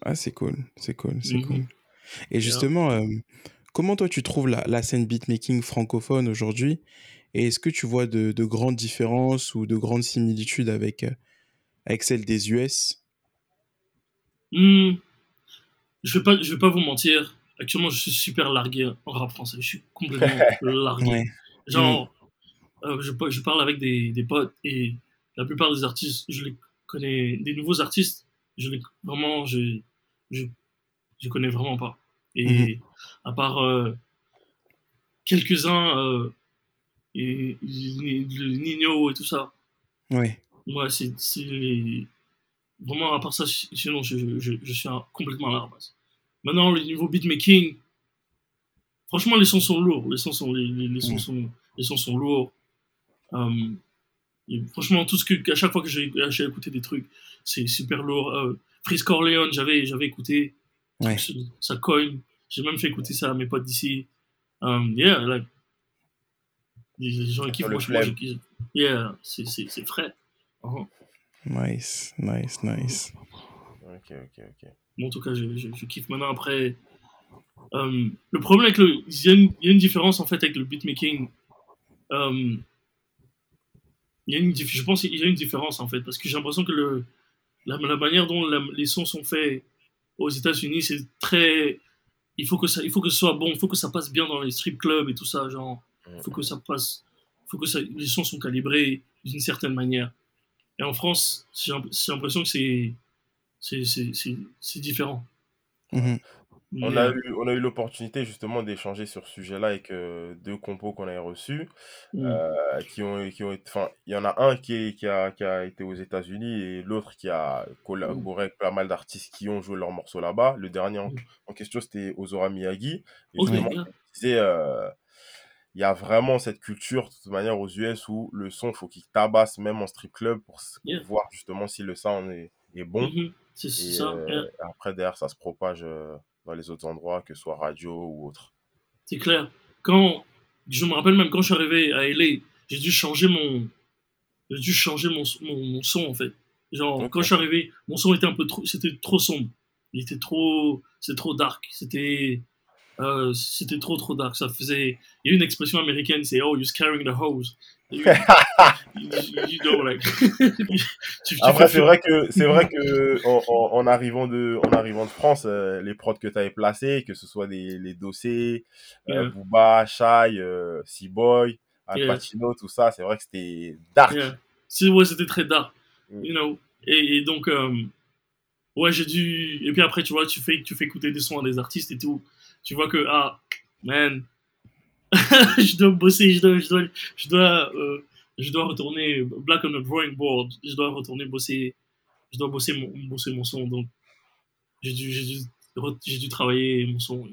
Ah, c'est cool, c'est cool, c'est Mhm. cool. Et justement, euh, comment toi tu trouves la, la scène beatmaking francophone aujourd'hui? Et est-ce que tu vois de, de grandes différences ou de grandes similitudes avec, euh, avec celle des US Hmm. Je vais pas je vais pas vous mentir. Actuellement, je suis super largué en rap français. Je suis complètement largué. Ouais. Genre, euh, je, je parle avec des, des potes et la plupart des artistes, je les connais, des nouveaux artistes, je les, vraiment, je, je, je connais vraiment pas. Et à part euh, quelques-uns, euh, et, le Nino et tout ça, Ouais. moi, c'est vraiment à part ça, sinon, je, je, je, je suis un- complètement à la base. Maintenant, le niveau beatmaking, franchement, les sons sont lourds. Les sons sont, les, les, les sons sont, les sons sont lourds. Euh, et franchement, tout ce que, à chaque fois que j'ai j'ai écouté des trucs, c'est super lourd. Euh, Freeze Corleone, j'avais écouté. Ouais. Ça, ça cogne. J'ai même fait écouter ça à mes potes d'ici. Um, yeah, like, les gens qui Sur le franchement, flemme. j'ai- yeah, c'est c'est- c'est frais. Uh-huh. Nice, nice, nice. Ok, ok, ok. Bon, en tout cas, je, je, je kiffe maintenant. Après, euh, le problème avec le. Il y, a une, il y a une différence en fait avec le beatmaking. Euh, il y a une, je pense qu'il y a une différence en fait, parce que j'ai l'impression que le, la, la manière dont la- les sons sont faits aux États-Unis, c'est très. Il faut, que ça, il faut que ce soit bon, il faut que ça passe bien dans les strip clubs et tout ça. Genre, il faut que ça passe. Il faut que ça, les sons sont calibrés d'une certaine manière. Et en France, j'ai l'imp- j'ai l'impression que c'est. différent. Mhm. On a eu, on a eu l'opportunité justement d'échanger sur ce sujet-là avec euh, deux compos qu'on avait reçus, mm, euh, qui ont, qui ont, il y en a un qui, est- qui a, qui a été aux États-Unis et l'autre qui a collaboré avec pas mal d'artistes qui ont joué leurs morceaux là-bas. Le dernier en, Mm. en question, c'était Ozora Miyagi. Et Ok, justement, yeah. il disait, euh, il y a vraiment cette culture, de toute manière, aux US où le son, faut qu'il tabasse même en strip club pour, Yeah. voir justement si le sound est, est bon. C'est c'est ça. euh, yeah. après, derrière, ça se propage euh, dans les autres endroits, que ce soit radio ou autre. C'est clair. Quand je me rappelle même quand je suis arrivé à LA, j'ai dû changer mon, j'ai dû changer mon, mon, mon son en fait. Genre quand je suis arrivé, mon son était un peu trop, c'était trop sombre. Il était trop, c'est trop dark. C'était, euh, c'était trop trop dark. Ça faisait, il y a une expression américaine, c'est oh you're carrying the hose. You, you know, like, tu- tu Après, c'est vrai que c'est vrai que en, en- en arrivant de en arrivant de France, euh, les prods que tu avais placés, que ce soit des les dossiers, euh, Yeah. Booba, Shai, euh, Seaboy, Al Yeah. Pacino, tout ça, c'est vrai que c'était dark. Yeah. C'est- ouais, c'était très dark. Mm. You know. Et, et donc, euh, ouais, j'ai dû. Et puis après, tu vois, tu fais, tu fais écouter des sons à des artistes et tout. Tu vois que, ah, man, je dois bosser, je dois, je dois, je dois, euh, je dois retourner black on the drawing board. Je dois retourner bosser, je dois bosser mon, bosser mon son. Donc, j'ai dû, j'ai dû, dû travailler mon son.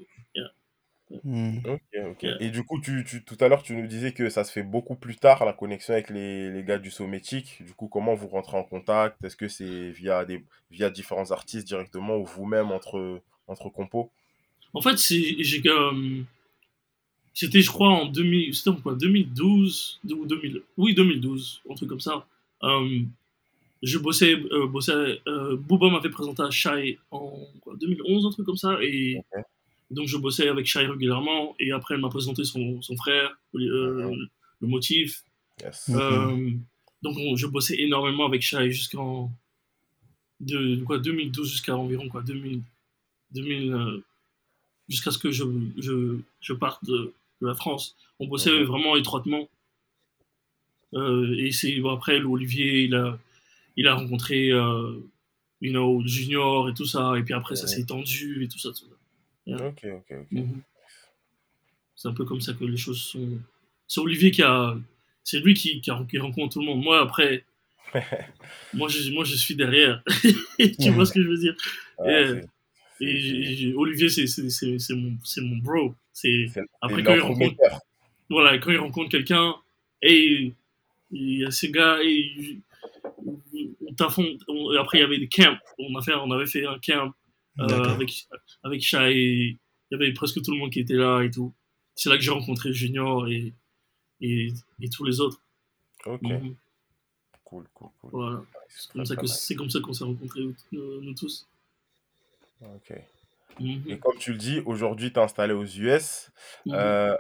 Ok, ok. Yeah. Et du coup, tu, tu, tout à l'heure, tu nous disais que ça se fait beaucoup plus tard, la connexion avec les, les gars du Sométique. Du coup, comment vous rentrez en contact? Est-ce que c'est via, des, via différents artistes directement ou vous-même entre, entre compos? En fait, j'ai, euh, c'était, je crois, en 2000, c'était en quoi, 2012 ou 2000, oui, 2012, un truc comme ça. Euh, je bossais, euh, bossais euh, Booba m'avait présenté à Shai en quoi, 2011, un truc comme ça, et donc je bossais avec Shai régulièrement, et après elle m'a présenté son, son frère, euh, le motif. Yes. Donc on- je bossais énormément avec Shai jusqu'en de, de quoi 2012 jusqu'à environ quoi 2000, 2000 euh, jusqu'à ce que je, je, je parte de, de la France. On bossait vraiment étroitement. Euh, et c'est bon, après Olivier, il a il a rencontré euh, you know, Junior et tout ça, et puis après ça s'est étendu et tout ça. tout ça. Ok, ok, ok. Mhm. C'est un peu comme ça que les choses sont. C'est Olivier qui a. C'est lui qui, qui, a- qui rencontre tout le monde. Moi, après, moi, je, moi, je suis derrière. tu vois ce que je veux dire? Et, Et j'ai- j'ai- Olivier, c'est c'est- c'est- c'est mon, c'est mon bro. C'est après, quand il rencontre- voilà, quand il rencontre quelqu'un, et il y a ces gars, et on Après, il y avait des camps. On, a fait, on avait fait un camp euh, avec, avec Shai. Il y avait presque tout le monde qui était là et tout. C'est là que j'ai rencontré Junior et, et, et tous les autres. Ok, Mhm. cool, cool, cool. Voilà. C'est comme ça que- c'est comme ça qu'on s'est rencontrés, nous, nous tous. Ok. Mhm. Et comme tu le dis, aujourd'hui, tu es installé aux US. Mhm. Euh,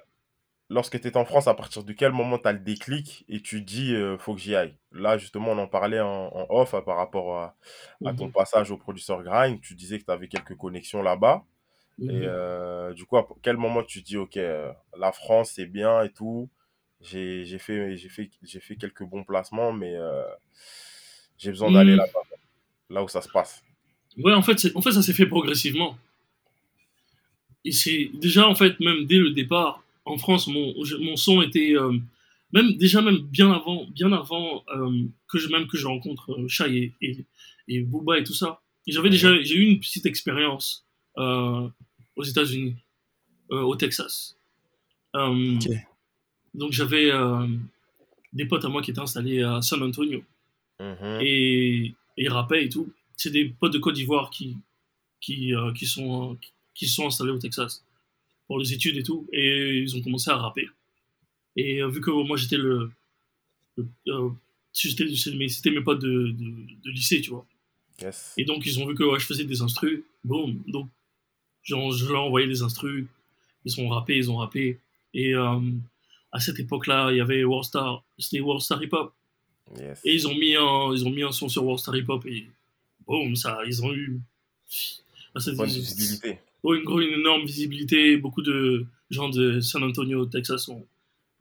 lorsque tu es en France, à partir de quel moment tu as le déclic et tu dis, euh, faut que j'y aille? Là, justement, on en parlait en, en off hein, par rapport à, à ton Mhm. passage au producteur Grind. Tu disais que tu avais quelques connexions là-bas. Et euh, du coup, à quel moment tu dis, OK, euh, la France, c'est bien et tout. J'ai fait, fait, fait quelques bons placements, mais j'ai besoin d'aller Mhm. là-bas, là où ça se passe. Ouais, en fait, en fait ça s'est fait progressivement. Et c'est déjà, en fait, même dès le départ, en France, mon, mon son était. euh, même déjà, même bien avant, bien avant euh, que, je, même que je rencontre euh, Shai et, et, et Booba et tout ça. J'avais déjà j'ai eu une petite expérience euh, aux États-Unis, euh, au Texas. Euh. Donc j'avais euh, des potes à moi qui étaient installés à San Antonio Mhm. et, et ils rappaient et tout. C'est des potes de Côte d'Ivoire qui, qui, euh, qui, sont, qui sont installés au Texas pour les études et tout. Et ils ont commencé à rapper. Et euh, vu que moi j'étais le. le- euh, c'était mes, potes de, de, de lycée, tu vois. Yes. Et donc ils ont vu que ouais, je faisais des instrus. Boum. Donc genre, je leur ai envoyé des instrus. Ils ont rappé, ils ont rappé. Et euh, à cette époque-là, il y avait Worldstar. C'était Worldstar Hip Hop. Yes. Et ils ont mis un, ils ont mis un son sur Worldstar Hip Hop et boum, ça, ils ont eu ah, visibilité. une, une énorme visibilité. Beaucoup de gens de San Antonio, Texas, ont,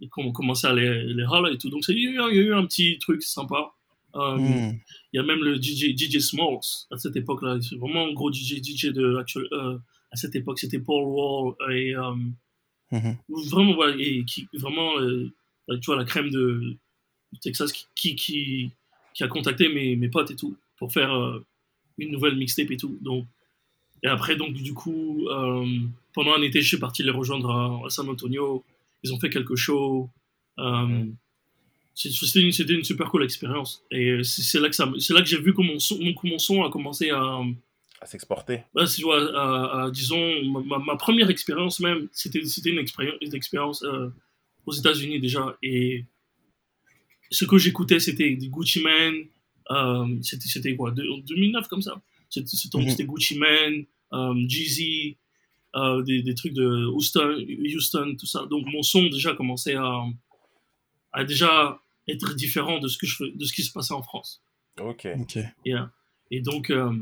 ils ont commencé à les, les râler et tout. Donc il y, a eu un- il y a eu un petit truc sympa. Euh, Hmm. Il y a même le DJ, DJ Smalls à cette époque-là. C'est vraiment un gros DJ, DJ de actuel, euh, à cette époque. C'était Paul Wall et euh, Mhm. vraiment, voilà, et qui, vraiment, euh, tu vois, la crème de, du Texas qui, qui, qui, qui a contacté mes, mes potes et tout pour faire euh, une nouvelle mixtape et tout. Donc, et après, donc, du coup, euh, pendant un été, je suis parti les rejoindre à, à San Antonio. Ils ont fait quelques shows. Euh, c'est- C'était une, super cool expérience. Et c'est là que, ça là que j'ai vu que mon, son, mon, son a commencé à, À s'exporter. bah, à- à- disons, ma, première expérience même, c'était une expérience, une expérience euh, aux États-Unis déjà. Et ce que j'écoutais, c'était des Gucci Mane. Euh, c'était c'était quoi, de, en 2009 comme ça. C'était c'était- Mhm. c'était Gucci Mane, euh, Jeezy, euh, des, des trucs de Houston, Houston, tout ça. Donc mon son déjà commençait à, à déjà être différent de ce, que je, fais- de ce qui se passait en France. Ok. Ok. Yeah. Et donc, euh,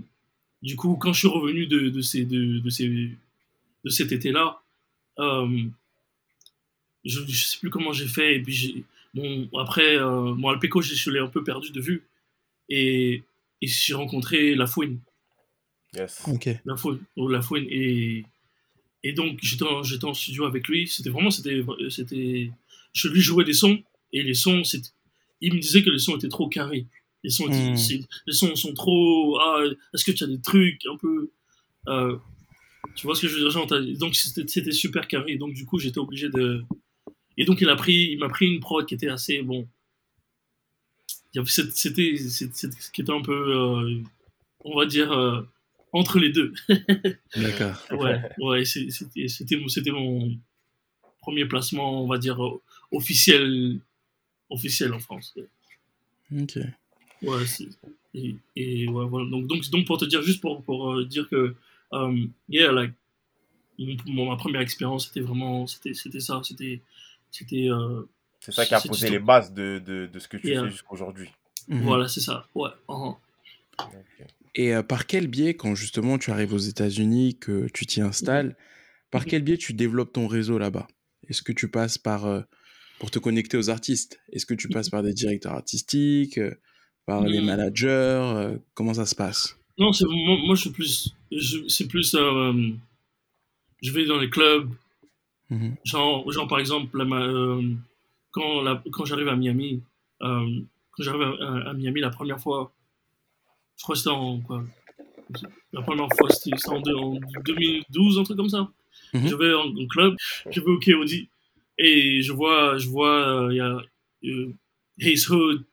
du coup, quand je suis revenu de, de, ces, de, de, ces, de cet été-là, euh, je ne sais plus comment j'ai fait. Et puis, j'ai- bon, après, euh, mon Alpeco, je, je l'ai un peu perdu de vue. Et, et j'ai rencontré La Fouine. Yes. Ok. La Fouine. oh, La Fouine. Et, et donc, j'étais en, j'étais en studio avec lui. C'était vraiment, c'était, c'était, je lui jouais des sons. Et les sons, c'était, il me disait que les sons étaient trop carrés. Les sons, étaient- Hmm. les sons sont trop. Ah, est-ce que tu as des trucs un peu. euh, tu vois ce que je veux dire genre, Donc, c'était, c'était super carré. Donc, du coup, j'étais obligé de. Et donc, il a pris, il m'a pris une prod qui était assez. Bon. C'était, c'était- qui était un peu. euh, on va dire. euh, entre les deux. D'accord. ouais, ouais, c'était c'était mon, premier placement, on va dire, euh, officiel, officiel en France. Ok. Ouais, c'est- et, et ouais, voilà. Donc, donc, donc, pour te dire, juste pour, pour euh, dire que, um, yeah, like, mon- ma première expérience, c'était vraiment, c'était c'était ça, c'était, c'était, euh, C'est ça qui a posé les bases de, de, de ce que tu Yeah. fais jusqu'aujourd'hui. Mhm. voilà, c'est ça, ouais. uh-huh. Et euh, par quel biais, quand justement tu arrives aux États-Unis, que tu t'y installes, par quel biais tu développes ton réseau là-bas? Est-ce que tu passes par euh, pour te connecter aux artistes Est-ce que tu passes par des directeurs artistiques, euh, par des managers euh, Comment ça se passe? Non, c'est moi, moi, je suis plus, je- c'est plus, euh, je vais dans les clubs, Mhm. genre, genre par exemple, la ma- euh, quand, la- quand j'arrive à Miami, euh, quand j'arrive à, Miami la première fois, je crois que c'était en quoi La première fois, c'était en, en 2012, un truc comme ça. Mhm. Je vais en, en club, je vais au KOD, et je vois, je vois, euh, il y a euh, Haze Hood,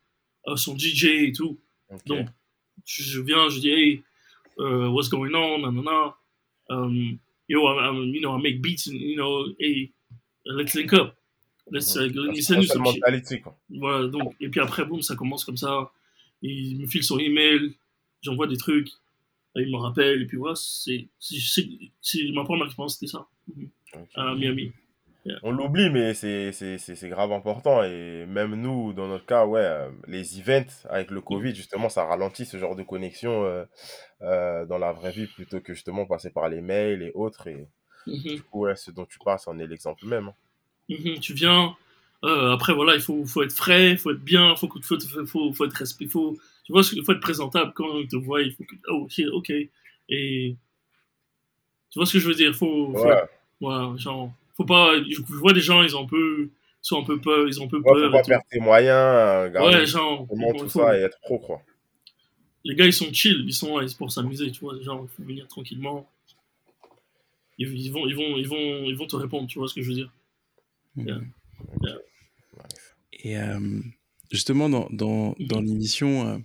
euh, son DJ et tout. Donc, je viens, je dis, hey, uh, what's going on, nanana. Um, yo, I, I'm, you know, I make beats, and, you know, hey, let's link up. C'est shit. mentalité, quoi. Voilà, donc, et puis après, boum, ça commence comme ça. Il me file son email, j'envoie des trucs, il me rappelle, et puis voilà, c'est, c'est, c'est, c'est- ma première expérience, c'était ça, Mhm. À Miami. On l'oublie, mais c'est c'est- c'est- c'est grave important. Et même nous, dans notre cas, ouais, euh, les events avec le Covid, justement, ça ralentit ce genre de connexion euh, euh, dans la vraie vie plutôt que justement passer par les mails et autres. Et Mhm. du coup, ouais, ce dont tu parles, c'en est l'exemple même. hein. Mhm, tu viens. euh, après, voilà, il faut, faut être frais, il faut être bien, il faut, faut, faut, faut être respect, faut, tu vois, il faut être présentable quand on te voit, il faut que, oh, ok. Et tu vois ce que je veux dire, faut, faut, voilà, genre, faut pas, je, vois des gens, ils ont un peu, sont un peu peur, ils ont un peu ouais, faut peur. pas et tout. perdre tes moyens, euh, garder Ouais, genre, il tout faut- ça et être pro, quoi. les gars, ils sont chill, ils sont là ils sont pour s'amuser, tu vois, genre, il faut venir tranquillement. Ils, ils vont, ils vont, ils vont, ils vont te répondre, tu vois ce que je veux dire? Yeah. Mhm. Et euh, justement, dans, dans, dans l'émission, euh,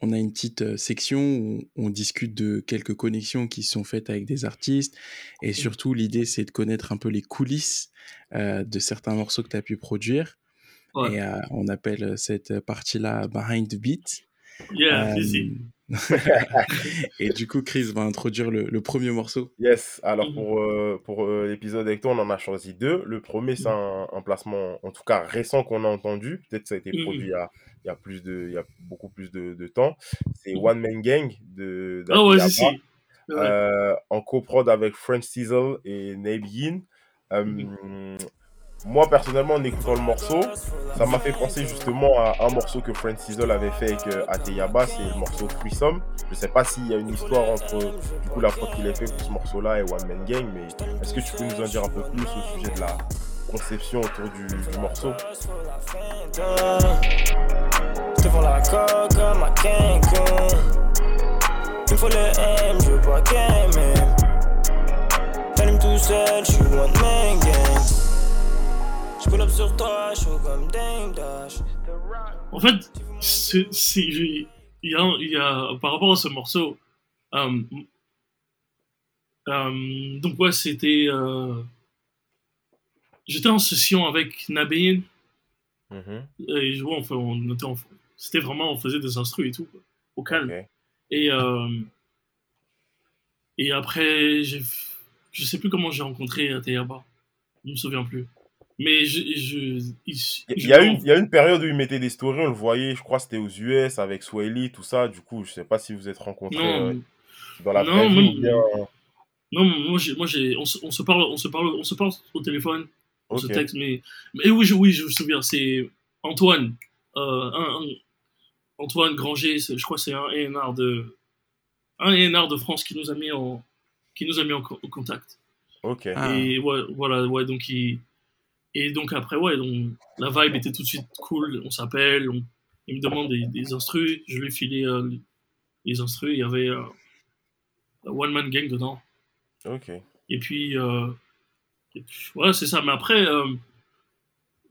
on a une petite euh, section où on discute de quelques connexions qui sont faites avec des artistes. Et surtout, l'idée, c'est de connaître un peu les coulisses euh, de certains morceaux que tu as pu produire. Ouais. Et euh, on appelle cette partie-là Behind the Beat. Yeah, Euh. et du coup, Chris va introduire le, le premier morceau. Yes, alors Mhm. pour, euh, pour euh, l'épisode avec toi, on en a choisi deux. Le premier, c'est un, un placement, en tout cas récent qu'on a entendu. Peut-être que ça a été Mhm. produit il y a, il y a, plus de, il y a beaucoup plus de, de temps. C'est Mhm. One Man Gang de Ah ouais, si. Ouais. euh, en coprod avec French Sizzle et Nabe Yin. Euh, Mhm. Moi, personnellement, en écoutant le morceau, ça m'a fait penser justement à un morceau que French Sizzle avait fait avec euh, Ateyaba, c'est le morceau Threesome. Je sais pas s'il y a une histoire entre du coup la prod qu'il a fait pour ce morceau-là et One Man Gang, mais est-ce que tu peux nous en dire un peu plus au sujet de la conception autour du, morceau? Je pull up sur toi, je suis comme Dame Dash. En fait, c'est, c'est- j'ai- il y a, il y a, par rapport à ce morceau, euh, euh, donc ouais, c'était, euh, j'étais en session avec Nabein Mhm, et je vois, on, était en- c'était vraiment, on faisait des instrus et tout, quoi, au calme. Et, euh, et après, j'ai, je sais plus comment j'ai rencontré Teyaba, je me souviens plus. Mais je, je, il, y, a une, il y a une période où il mettait des stories, on le voyait, je crois que c'était aux US avec Swahili, tout ça. Du coup, je sais pas si vous êtes rencontrés euh, non, dans la non, vraie vie moi- ou bien. Non, moi, j'ai, moi j'ai, on, se- on se parle, on se parle, on se parle au téléphone, on se texte, mais, mais oui, je, oui, je me souviens, c'est Antoine, euh, un, un- Antoine Granger, je crois que c'est un A&R de, un de France qui nous a mis en, qui nous a mis en, co- en contact. Ok. Ah. Et ouais, voilà, ouais, donc il, et donc après, ouais, donc la vibe était tout de suite cool, on s'appelle, on, il me demande des, des instrus, je lui ai filé euh, les instrus, il y avait euh, One Man Gang dedans. Ok. Et puis, euh, et puis, voilà, c'est ça. Mais après, euh,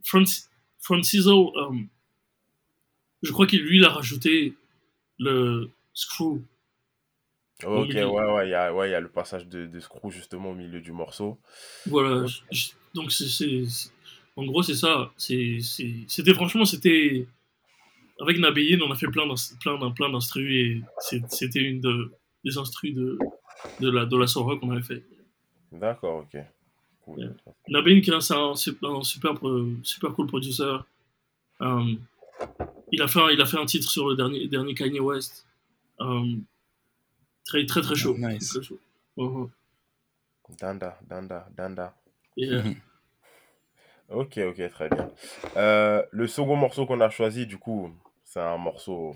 Francis, Franciso, euh, je crois qu'il lui il a rajouté le screw. Ok, ouais, ouais, il y a, ouais, il y a le passage de, de Screw justement au milieu du morceau. Voilà. Ok. je- je- donc, c'est, c'est- c'est- en gros, c'est ça. C'est, c'est- c'était franchement, c'était. Avec Nabeyin, on a fait plein, d'ins- plein, d'in- plein d'instrus et c'est- c'était une de, des instrus de, de la, de la Sora qu'on avait fait. D'accord, ok. Cool. Nabeyin, qui est un, c'est un, sup- un super, pro- super cool producer. Euh, il, a fait un, il a fait un titre sur le dernier, dernier Kanye West. Euh, très, très, très chaud. Nice. Très chaud. Uh-huh. Danda, Danda, Danda. Et, euh, Ok, ok, très bien. Euh, le second morceau qu'on a choisi, du coup, c'est un morceau,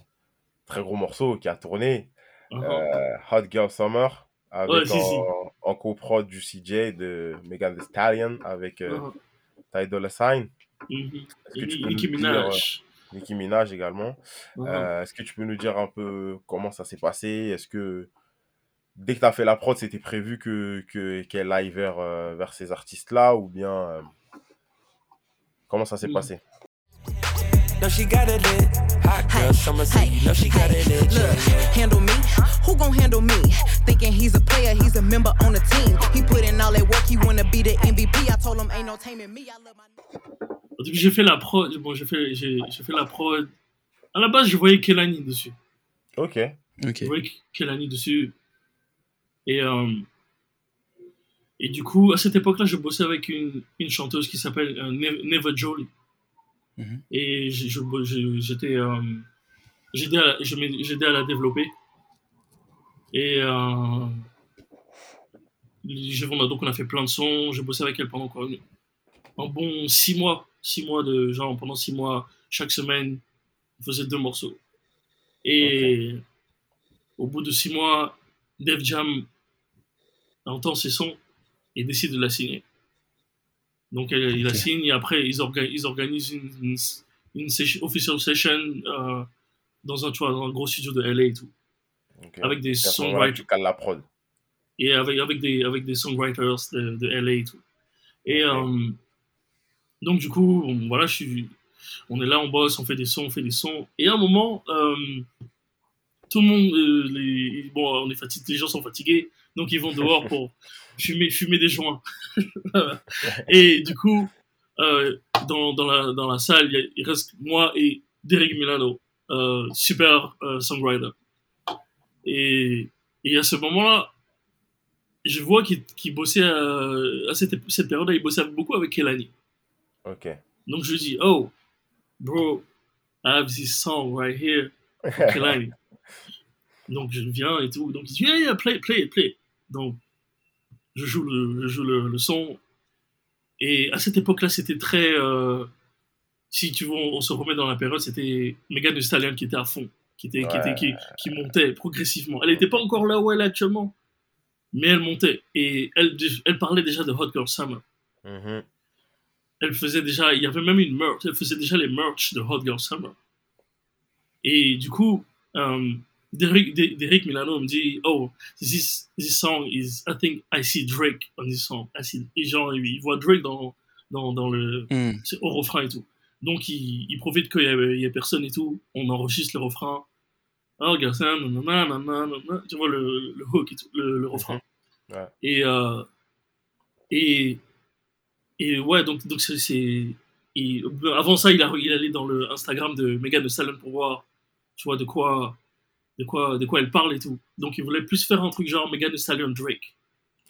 très gros morceau qui a tourné. uh-huh. Euh, Hot Girl Summer, avec Ouais, si, si. en, coprod du CJ de Megan Thee Stallion avec euh, Uh-huh. Ty Dolla Sign. Mhm. Est-ce que Et tu peux Nicki nous dire, Minaj. euh, Nicki Minaj également. Uh-huh. Euh, Est-ce que tu peux nous dire un peu comment ça s'est passé? Est-ce que dès que tu as fait la prod, c'était prévu que que- qu'elle aille vers, euh, vers ces artistes-là ou bien euh, comment ça s'est Mm. passé? No, she got it lit. Hot girl, summer city. No, she got it lit. Look, Yeah, yeah. handle me? Who gon' handle me? Thinking he's a player, he's a member on the team. He put in all that work, he wanna be the MVP. I told him ain't no taming me. I love my. Au début, j'ai fait la prod. Bon, j'ai fait, j'ai, j'ai fait la prod. À la base, je voyais Kelani dessus. Ok. Ok. Je voyais Kelani dessus. Et, euh, et du coup, à cette époque-là, je bossais avec une, une chanteuse qui s'appelle euh, Ne- Neva Jolie. Mhm. Et j'étais. euh, j'aidais à, j'aidais à la développer. Et. Euh, on a, donc, on a fait plein de sons. J'ai bossé avec elle pendant quoi Un bon six mois. Six mois de. Genre, pendant six mois, chaque semaine, on faisait deux morceaux. Et. Au bout de six mois, Def Jam entend ses sons et décide de la signer. Donc elle- il la signe et après ils, orga- ils organisent une, une, une session- official session euh, dans, un, tu vois, dans un gros studio de LA et tout. ok. Avec des songwriters la prod. et avec, avec, des, avec des songwriters de, de LA et tout. Et euh, donc, du coup, on- voilà, je suis, on est là, on bosse, on fait des sons, on fait des sons. Et à un moment, euh, tout le monde, les, bon, on est fatigué, les gens sont fatigués, donc ils vont dehors pour fumer, fumer des joints. et du coup, euh, dans, dans, la, dans la salle, il, reste moi et Derek Milano, euh, super euh, songwriter. Et, et à ce moment-là, je vois qu'il bossait à, à cette, période-là, il bossait beaucoup avec Kelani. Ok. Donc je lui dis, oh, bro, I have this song right here, Kelani. Donc je viens et tout. Donc il dit, yeah, yeah, play, play, play. Donc je joue le, je joue le, le son. Et à cette époque-là, c'était très. euh, si tu veux, on, se remet dans la période, c'était Megan Thee Stallion qui était à fond, qui, était, qui, était, qui, qui montait progressivement. Elle n'était pas encore là où elle est actuellement, mais elle montait. Et elle, elle parlait déjà de Hot Girl Summer. Mhm. Elle faisait déjà, il y avait même une merch, elle faisait déjà les merch de Hot Girl Summer. Et du coup, euh, Derek, De- Derek Milano me dit, oh, this, this song is, I think I see Drake on this song. I see, et genre, il il voit Drake dans, dans, dans le, Hmm. c'est au refrain et tout. Donc, il, il profite qu'il y, a- a personne et tout. On enregistre le refrain. Oh, regarde ça, nanana, nanana, nanana. tu vois le, le hook et tout, le, le refrain. Ouais. Et, euh, et, et ouais, donc, donc c'est. avant ça, il, a, il allait dans le Instagram de Megan Thee Stallion pour voir, tu vois, de quoi, de quoi, de quoi elle parle et tout. Donc, il voulait plus faire un truc genre Megan Thee Stallion Drake.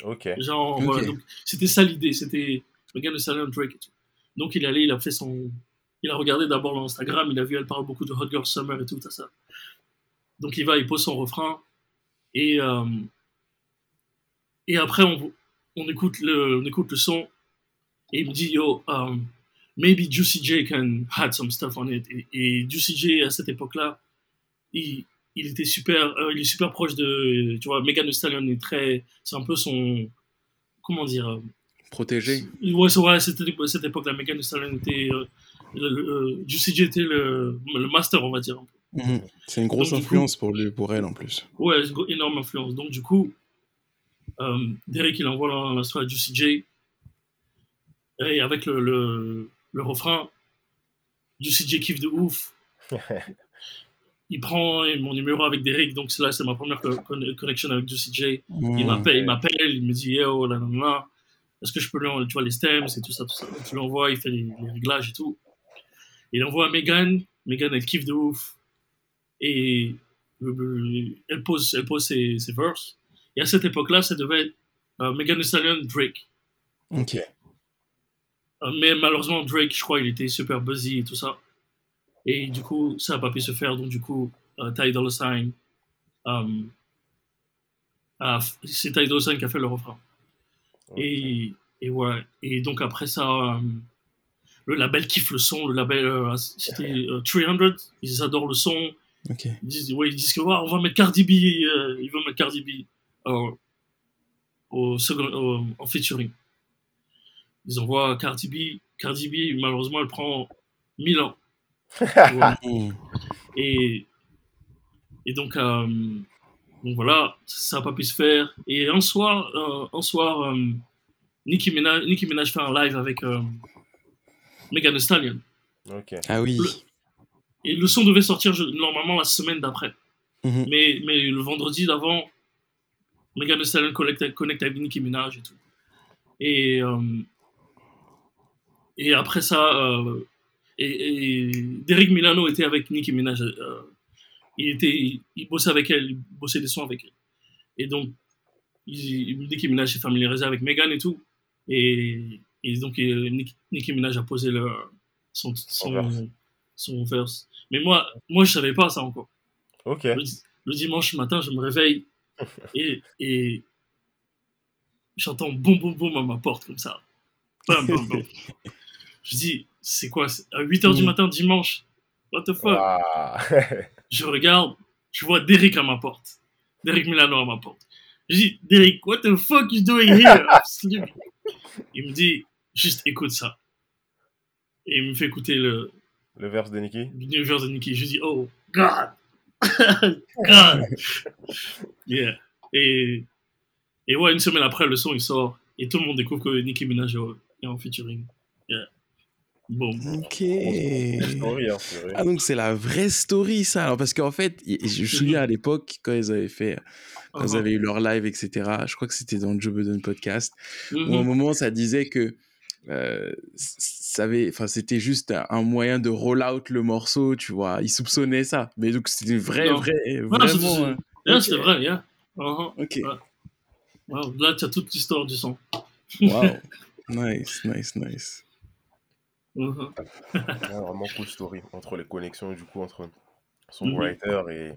Ok. Genre, Ok. voilà, donc c'était ça l'idée, c'était Megan Thee Stallion Drake et tout. Donc il est allé, il a fait son. Il a regardé d'abord l'Instagram, il a vu, elle parle beaucoup de Hot Girl Summer et tout, ça, ça. Donc il va, il pose son refrain, et. euh, et après, on, on, écoute le, on écoute le son, et il me dit, yo, um, maybe Juicy J can add some stuff on it. Et, et Juicy J, à cette époque-là, il, il était super, euh, il est super proche de, tu vois, Megan Thee Stallion est très, c'est un peu son, comment dire, euh, Protégé. ouais, c'est vrai, c'était cette époque-là, Megan Thee Stallion était, euh, le, le, euh, Juicy J était le, le master, on va dire. Mhm. C'est une grosse Donc, du coup- influence pour, lui, pour elle en plus. Ouais, une énorme influence. Donc, du coup, euh, Derek, il envoie la- l'instru à Juicy J. Et avec le, le, le refrain, Juicy J kiffe de ouf. il prend mon numéro avec Derek, donc là, c'est ma première co- con- connexion avec Juicy J. Il m'appelle, il m'appelle, il me dit, yo, là, là, là, est-ce que je peux lui envoyer, tu vois, les stems et tout ça, tout ça. Lui envoie, il fait les, les réglages et tout. Il envoie à Megan, Megan, elle kiffe de ouf. Et euh, euh, elle pose, elle pose ses, ses verses. Et à cette époque-là, ça devait être euh, Megan Thee Stallion, Drake. Ok. Euh, mais malheureusement, Drake, je crois, il était super busy et tout ça. Et du coup, ça n'a pas pu se faire. Donc, du coup, euh, Ty Dolla Sign, euh, a- c'est Ty Dolla Sign qui a fait le refrain. Et, et ouais. Et donc, après ça, euh, le label kiffe le son. Le label, euh, c'était euh, 300. Ils adorent le son. Ils disent, ouais, ils disent que on va mettre Cardi B. ils veulent mettre Cardi B au second, au- en featuring. Ils envoient Cardi B. Cardi B, malheureusement, elle prend 1000 ans. Et, et donc, euh, donc voilà, ça n'a pas pu se faire. Et un soir, euh, un soir euh, Nicki, Minaj, Nicki Minaj fait un live avec euh, Megan Thee Stallion. Ah oui. Le- Et le son devait sortir je- normalement la semaine d'après. Mhm. Mais, mais le vendredi d'avant, Megan Thee Stallion connecte, connecte avec Nicki Minaj et tout. Et, euh, et après ça, euh, et, et Derek Milano était avec Nicki Minaj. euh, il, était, il bossait avec elle, il bossait des sons avec elle. Et donc, il, Nicki Minaj s'est familiarisé avec Megan et tout. Et, et donc, euh, Nicki, Nicki Minaj a posé le, son, son, verse. son verse. Mais moi, moi, je savais pas ça encore. Ok. Le, le dimanche matin, je me réveille et, et j'entends boum boum boum à ma porte comme ça. Bam, bam, bam. je dis, c'est quoi À 8h du Mm. matin, dimanche? What the fuck? Je regarde, je vois Derek à ma porte. Derek Milano à ma porte. Je dis, Derek, what the fuck you doing here? Il me dit, juste écoute ça. Et il me fait écouter le, Le verse de Nicki l'univers de Nicki. Je dis, oh, God! God! yeah. Et, et ouais, une semaine après, le son il sort et tout le monde découvre que Nicki Minaj est en featuring. Yeah. Bon. Ok. Story, hein. Ah donc c'est la vraie story ça. Alors parce qu'en fait, je me souviens à l'époque quand ils avaient fait, quand ils Uh-huh. avaient eu leur live etc. Je crois que c'était dans le Joe Budden podcast. Mhm. Où à un moment ça disait que euh, ça avait, enfin c'était juste un- moyen de roll out le morceau, tu vois. Ils soupçonnaient ça. Mais donc c'était vrai, Non. vrai, vraiment. euh, Yeah, c'est vrai, yeah. Uh-huh. Ok. Ouais. Wow, Là, tu as toute l'histoire du son. Wow. nice, nice, nice. Mhm. Ouais, vraiment cool story entre les connexions du coup entre songwriter et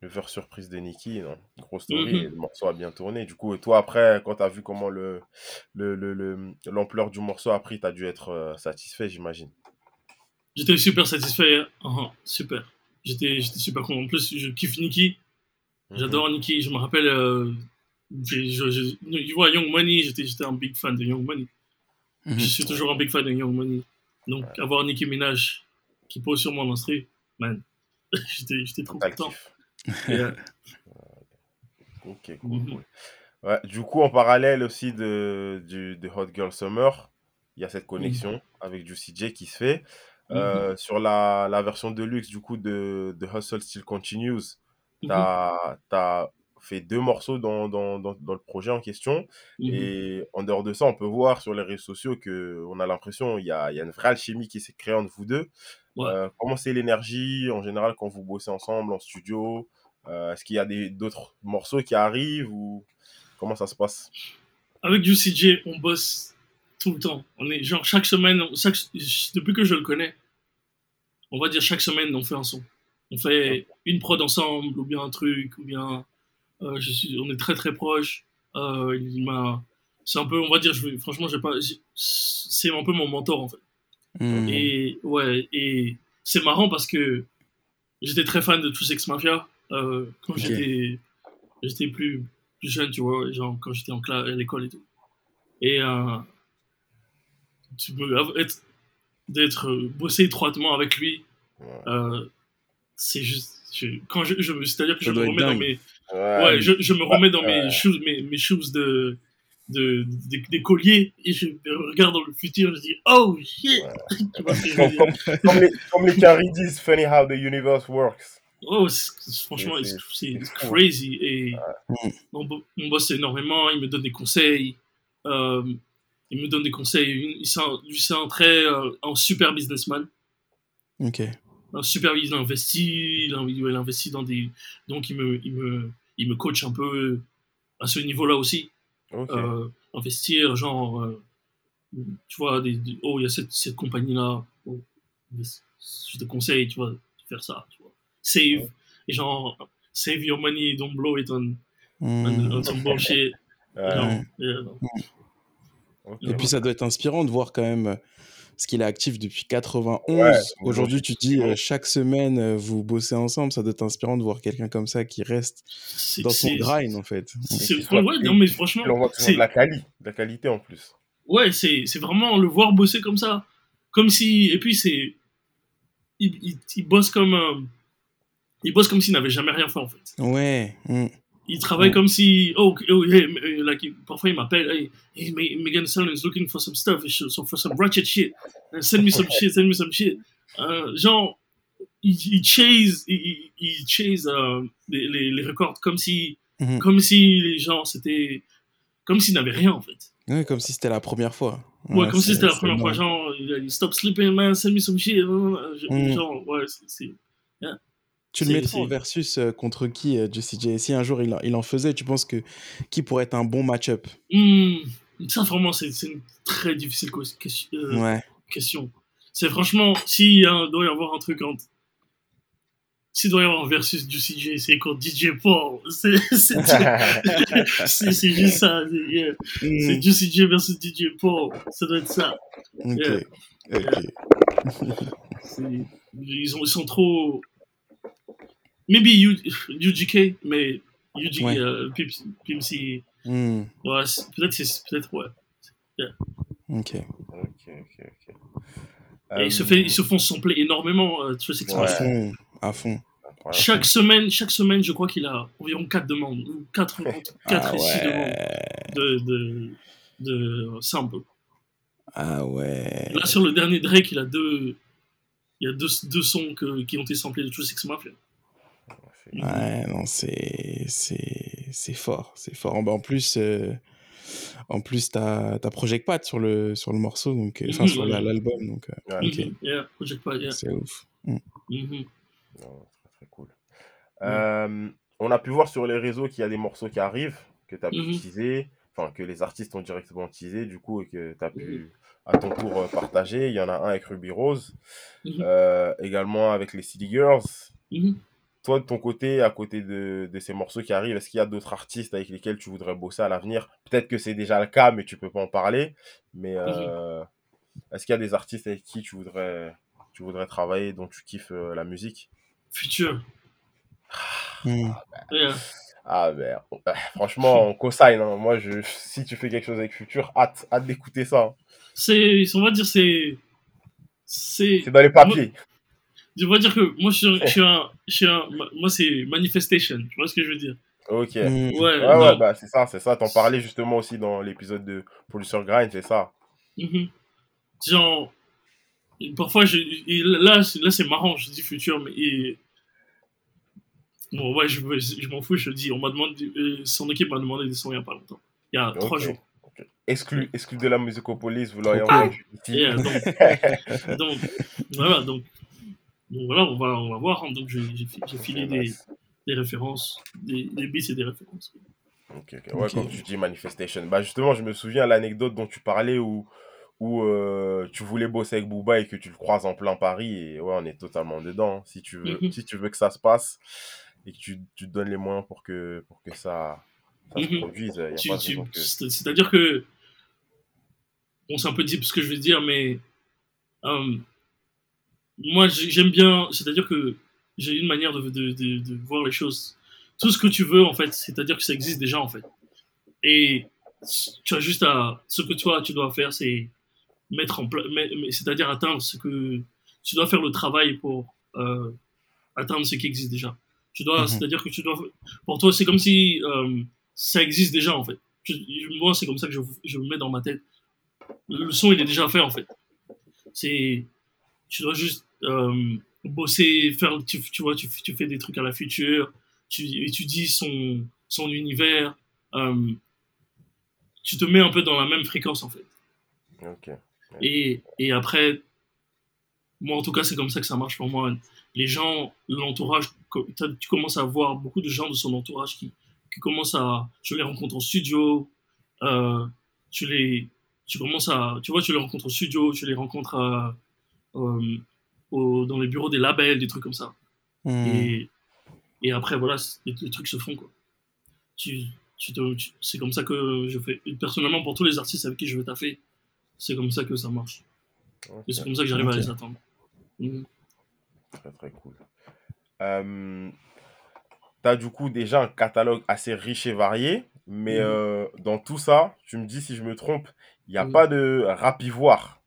le verse surprise de Nicki. Non Grosse story Mhm. et le morceau a bien tourné. Du coup, et toi après, quand tu as vu comment le le- le- le- l'ampleur du morceau a pris, tu as dû être euh, satisfait, j'imagine. J'étais super satisfait. hein. Uh-huh. Super. J'étais j'étais super content. En plus, je kiffe Nicki. Mhm. J'adore Nicki. Je me rappelle, euh, j'ai- je, je, tu vois, Young Money, j'étais j'étais un big fan de Young Money. Mhm. Je suis toujours un big fan de Young Money. Donc, avoir Nicki Minaj qui pose sur mon instru, man, j'étais j'étais trop content. Yeah. Ok, cool, Mhm. cool. Ouais, du coup, en parallèle aussi de, du, de Hot Girl Summer, il y a cette connexion avec Juicy J qui se fait. Mhm. Euh, Sur la, la version deluxe du coup de, de Hustle Still Continues, tu Mhm. as, fait deux morceaux dans, dans, dans, dans le projet en question. Mhm. Et en dehors de ça, on peut voir sur les réseaux sociaux qu'on a l'impression qu'il y a, y a une vraie alchimie qui s'est créée entre vous deux. Ouais. Euh, comment c'est l'énergie en général quand vous bossez ensemble en studio Euh, Est-ce qu'il y a des- d'autres morceaux qui arrivent ou comment ça se passe? Avec UCJ, on bosse tout le temps. On est genre chaque semaine, chaque, depuis que je le connais, on va dire chaque semaine, on fait un son. On fait une prod ensemble, ou bien un truc, ou bien je suis, on est très très proches. Euh, il m'a, c'est un peu, on va dire, je franchement, j'ai pas, c'est un peu mon mentor en fait. Mhm. Et ouais, et c'est marrant parce que j'étais très fan de Two Sex Mafia euh, quand j'étais j'étais plus, plus jeune, tu vois, genre quand j'étais en classe à l'école et tout. Et euh, d'être euh, bossé étroitement avec lui, euh, c'est juste je- quand je, je me c'est-à-dire que je me mes Ouais, ouais, je, je me remets dans Ouais. mes shoes mes, mes shoes de de, des, des colliers et je regarde dans le futur, je dis oh shit. Comme, comme les, comme les Carrie disent, funny how the universe works. Oh, franchement, C'est- fou. crazy. Et Mm. mon, bo- mon boss énormément, il me donne des conseils. Euh, il me donne des conseils. Il- C'est un, un très euh, un super businessman. Ok. Un super, il investit, il, investit dans des. Donc, il me, il me, il me coach un peu à ce niveau-là aussi. Euh, investir, genre, euh, tu vois, des, des- oh, il y a cette, cette compagnie-là. Oh, je te conseille, tu vois, de faire ça. Tu vois. Save, et genre, save your money, don't blow it on, on, Hmm. on some bullshit. Ouais, Non, euh, non. ok. Et puis ça doit être inspirant de voir quand même euh, ce qu'il est actif depuis 91. Ouais, Aujourd'hui, tu te dis euh, chaque semaine euh, vous bossez ensemble, ça doit être inspirant de voir quelqu'un comme ça qui reste dans son grind en fait. c'est- ouais, non, mais franchement, on voit toujours c'est- de la, quali, de la qualité en plus. ouais, c'est c'est vraiment le voir bosser comme ça. Comme si. Et puis, c'est. Il, il, il bosse comme. euh, il bosse comme s'il n'avait jamais rien fait, en fait. Ouais. hmm. Il travaille Mm. comme si. Oh, oh hey, euh, like, parfois, il m'appelle. Hey, hey, Megan Stallion is looking for some stuff, so for some ratchet shit. Uh, Send me some shit, send me some shit. Euh, genre, il, il chase, il, il- chase euh, les, les, les records comme si, Mhm. comme si les gens, c'était. Comme s'ils n'avaient rien, en fait. Ouais, comme si c'était la première fois. Ouais, comme si c'était la première fois, genre, il stop sleeping, man, send me some shit. euh, Mm. Genre, ouais, c'est- c'est. Tu le c'est- mettrais en versus euh, contre qui, euh, Juicy J Si un jour il, en- il en faisait, tu penses que qui pourrait être un bon match-up? Ça, vraiment, c'est une très difficile euh, Ouais. question. C'est franchement, s'il a- doit y avoir un truc entre. S'il doit y avoir un versus du CJ, c'est contre DJ Paul. C'est juste ça. c'est- yeah. Hmm, du CJ versus DJ Paul. Ça doit être ça. Ok. yeah. Ok. C'est- Ils, ont, ils sont trop. Maybe U- UGK, mais UGK, Ouais. euh, Pimp Pimp C, Hmm, ouais, peut-être, c'est peut-être, ouais. Ok. Ok, ok, ok. Et ils, se fait, ils se font sampler énormément, euh, Trace X À Ouais. fond. À fond. Chaque semaine, chaque semaine, je crois qu'il a environ 4 demandes, ou 4, 4 Ah et 6 demandes ouais. de, de, de samples. Ah ouais. Là, sur le dernier Drake, il a deux, il y a deux, deux sons que- qui ont été samplés de True Six Mafia. C'est- Ouais, non, c'est c'est c'est fort, c'est fort. En, en plus, euh, en plus, t'as as Project Pat sur le sur le morceau, donc euh, enfin Mhm, sur ouais. l'album, donc euh. Mhm, yeah, Project Pat, yeah. c'est ouf. Mhm. non, très très cool. Euh, on a pu voir sur les réseaux qu'il y a des morceaux qui arrivent, que tu as pu Mhm. teaser, enfin que les artistes ont directement teasé, du coup, et que tu as pu à ton tour euh, partager. Il y en a un avec Ruby Rose, Mhm. euh, également avec les City Girls. Mhm. Toi, de ton côté, à côté de, de ces morceaux qui arrivent, est-ce qu'il y a d'autres artistes avec lesquels tu voudrais bosser à l'avenir? Peut-être que c'est déjà le cas, mais tu peux pas en parler. Mais euh, est-ce qu'il y a des artistes avec qui tu voudrais, tu voudrais travailler, dont tu kiffes euh, la musique? Future. Hmm. Yeah. Ah ben, franchement, on co-sign. hein. Moi, je, si tu fais quelque chose avec Future, hâte, hâte d'écouter ça. hein. C'est, on va dire, c'est. C'est. C'est dans les papiers. On va dire que moi, je suis, je suis un. Je suis un moi, c'est Manifestation. Tu vois ce que je veux dire? Ok. Hmm. Ouais, Ouais, ouais, bah c'est ça, c'est ça. T'en parlais justement aussi dans l'épisode de Producer Grind, c'est ça. Mhm. Genre, parfois, je, là, c'est- là c'est marrant, je dis futur, mais. et- bon, ouais, je, je m'en fous, je dis, on m'a demandé, euh, son équipe m'a demandé des sons il n'y a pas longtemps. Il y a trois jours. Exclu, exclu de la Musicopolis, vous l'aurez Ok. entendu donc, donc, voilà, donc, donc voilà, on va, on va voir. hein. donc, j'ai j'ai fi- j'ai filé des, des références, des, des beats et des références. Ok, ok. Ouais, quand tu dis Manifestation. Bah justement, je me souviens l'anecdote dont tu parlais où, où euh, tu voulais bosser avec Booba et que tu le croises en plein Paris. Et ouais, on est totalement dedans. hein. Si tu veux, Mhm. si tu veux que ça se passe et que tu, tu te donnes les moyens pour que, pour que ça, ça se Mhm. produise, C'est-à-dire que. Bon, c'est un peu deep ce que je vais dire, mais. euh, moi, j'ai- j'aime bien. C'est-à-dire que j'ai une manière de, de, de, de voir les choses. Tout ce que tu veux, en fait, c'est-à-dire que ça existe déjà, en fait. Et tu as juste à. Ce que toi, tu dois faire, c'est mettre en place. C'est-à-dire atteindre ce que. Tu dois faire le travail pour euh, atteindre ce qui existe déjà. Tu dois, Mhm. C'est-à-dire que tu dois. Pour toi, c'est comme si euh, ça existe déjà, en fait. je- moi, c'est comme ça que je, je me mets dans ma tête. Le son, il est déjà fait, en fait. C'est, tu dois juste euh, bosser, faire, tu, tu vois, tu, tu fais des trucs à la future, tu étudies son, son univers, euh, tu te mets un peu dans la même fréquence, en fait. Et, et après, moi en tout cas, c'est comme ça que ça marche pour moi. Les gens, l'entourage, tu commences à voir beaucoup de gens de son entourage qui, qui commencent à. Je les rencontre en studio, euh, tu les. Tu commences à. Tu vois, tu les rencontres au studio, tu les rencontres à, euh, au- dans les bureaux des labels, des trucs comme ça. Hmm. Et, et après, voilà, les, les trucs se font, quoi. Tu, tu c'est comme ça que je fais. Et personnellement, pour tous les artistes avec qui je veux taffer, c'est comme ça que ça marche. Et c'est comme ça que j'arrive à les attendre. Mhm. Très très cool. Euh, tu as du coup déjà un catalogue assez riche et varié, mais Mhm. euh, dans tout ça, tu me dis si je me trompe, il n'y a Mhm. pas de rap ivoire.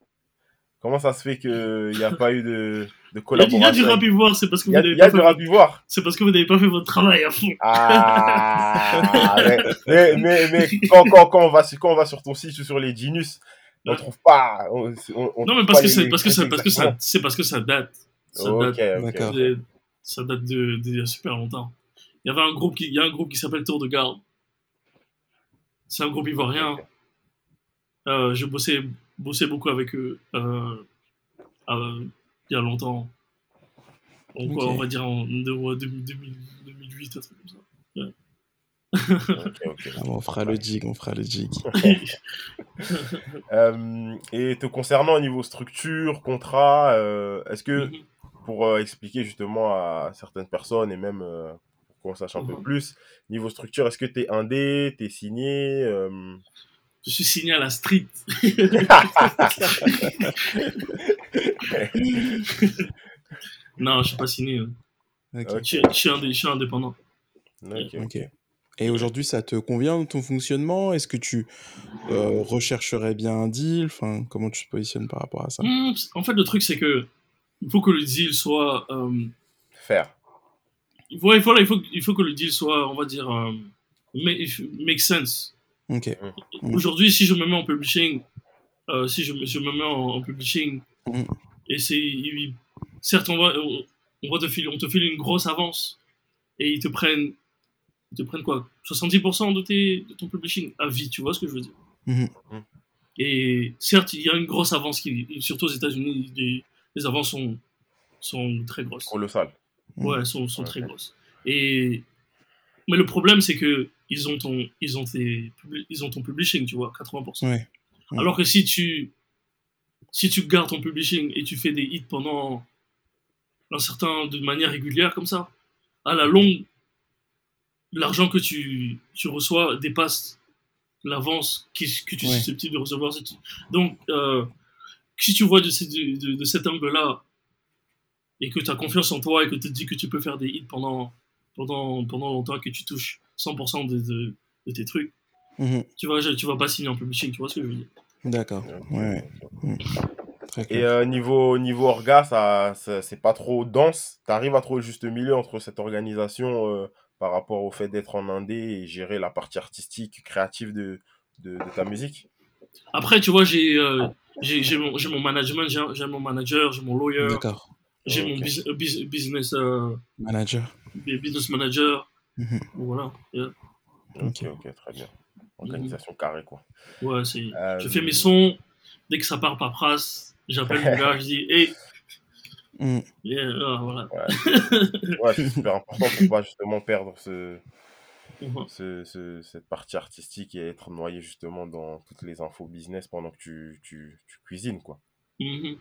Comment ça se fait qu'il n'y a pas eu de, de collaboration il y a du rap ivoire, c'est parce que vous n'avez pas, fait- rap ivoire. c'est parce que vous n'avez pas fait votre travail à fond. Ah, mais, mais, mais, mais quand, quand, quand, on va sur, quand on va sur ton site ou sur les Genius, on Ouais. trouve pas. On, on- on Non, mais parce que c'est parce que ça parce que ça c'est parce que ça date. Ça date ok. D'accord. de- ça date de d'il y a super longtemps. Il y avait un groupe qui il y a un groupe qui s'appelle Tour de Garde. C'est un groupe ivoirien. Euh, je bossais bossais beaucoup avec eux euh, euh, il y a longtemps. Donc, on va dire en de- ouais, 2000 2008 un truc comme ça. Ah, on fera le jig, on fera le jig. Euh, et te concernant au niveau structure, contrat, euh, est-ce que Mhm. pour euh, expliquer justement à certaines personnes et même euh, pour qu'on sache un peu Mhm. plus, niveau structure, est-ce que tu es indé, tu es signé euh, Je suis signé à la street. non, je suis pas signé. hein. Je, suis- je suis indé- je suis indépendant. ok. Et aujourd'hui, ça te convient ton fonctionnement? Est-ce que tu euh, rechercherais bien un deal? Enfin, comment tu te positionnes par rapport à ça? Hmm, en fait, le truc, c'est que il faut que le deal soit. euh, Faire. ouais, voilà, il, faut, il faut que le deal soit, on va dire, euh, make, make sense. Ok. Mm. Aujourd'hui, si je me mets en publishing, euh, si je, me- je me mets en, en publishing, Mm. et c'est. Certes, on va, on, on va te filer, on te file une grosse avance, et ils te prennent. Ils te prennent quoi 70% de, tes, de ton publishing à vie, tu vois ce que je veux dire Mhm. Et certes, il y a une grosse avance, qui, surtout aux États-Unis, les, les avances sont, sont très grosses. Colossal. Ouais, elles sont, sont Ok. très grosses. Et... Mais le problème, c'est que ils ont, ton, ils, ont tes, publi- ils ont ton publishing, tu vois, 80%. Ouais. Mm. Alors que si tu, si tu gardes ton publishing et tu fais des hits pendant un certain, de manière régulière comme ça, à la longue, l'argent que tu, tu reçois dépasse l'avance qui- que tu es Ouais. susceptible de recevoir. Donc, euh, si tu vois de, de, de- de cet angle-là et que tu as confiance en toi et que tu te dis que tu peux faire des hits pendant, pendant, pendant longtemps, que tu touches 100% de, de, de tes trucs, Mhm. tu vas, tu vas pas signer en publishing, tu vois ce que je veux dire? D'accord. Ouais. Très Et clair. euh, niveau, niveau orga, ça, ça- c'est pas trop dense. Tu arrives à trouver le juste milieu entre cette organisation euh, par rapport au fait d'être en indé et gérer la partie artistique, créative de, de, de ta musique? Après, tu vois, j'ai euh, mon, j'ai mon management, j'ai mon manager, j'ai mon lawyer, D'accord. j'ai mon bus- euh, bus- business, euh, Manager. business manager. Mhm. Voilà. Yeah. Ok, ok, très bien. Organisation carrée, quoi. Ouais, c'est. Euh, Je fais mes sons. Dès que ça part paperasse, j'appelle mon gars, je dis, hey, Mm. yeah, ah, voilà. Ouais, c'est super important pour pas justement perdre ce, ce, ce- cette partie artistique et être noyé justement dans toutes les infos business pendant que tu, tu, tu cuisines, quoi. Mhm.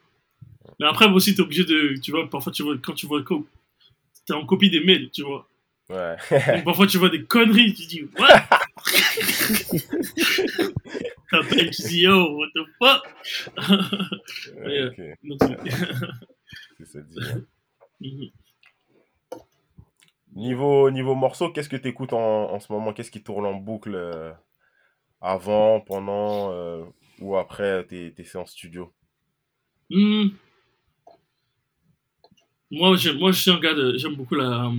Mais après, moi aussi, t'es obligé de. Tu vois, parfois, tu vois, quand tu vois. co- T'es en copie des mails, tu vois. Ouais. Donc, parfois, tu vois des conneries, tu dis, what? T'appelles, tu dis, yo, what the fuck? Ouais, ok, Donc, c'est- c'est ça dit, hein. Mhm. Niveau, niveau morceau, qu'est-ce que tu écoutes en, en ce moment? Qu'est-ce qui tourne en boucle euh, avant, pendant euh, ou après tes, tes séances studio? Hmm. Moi, j'aime- moi, je suis un gars de. J'aime beaucoup la.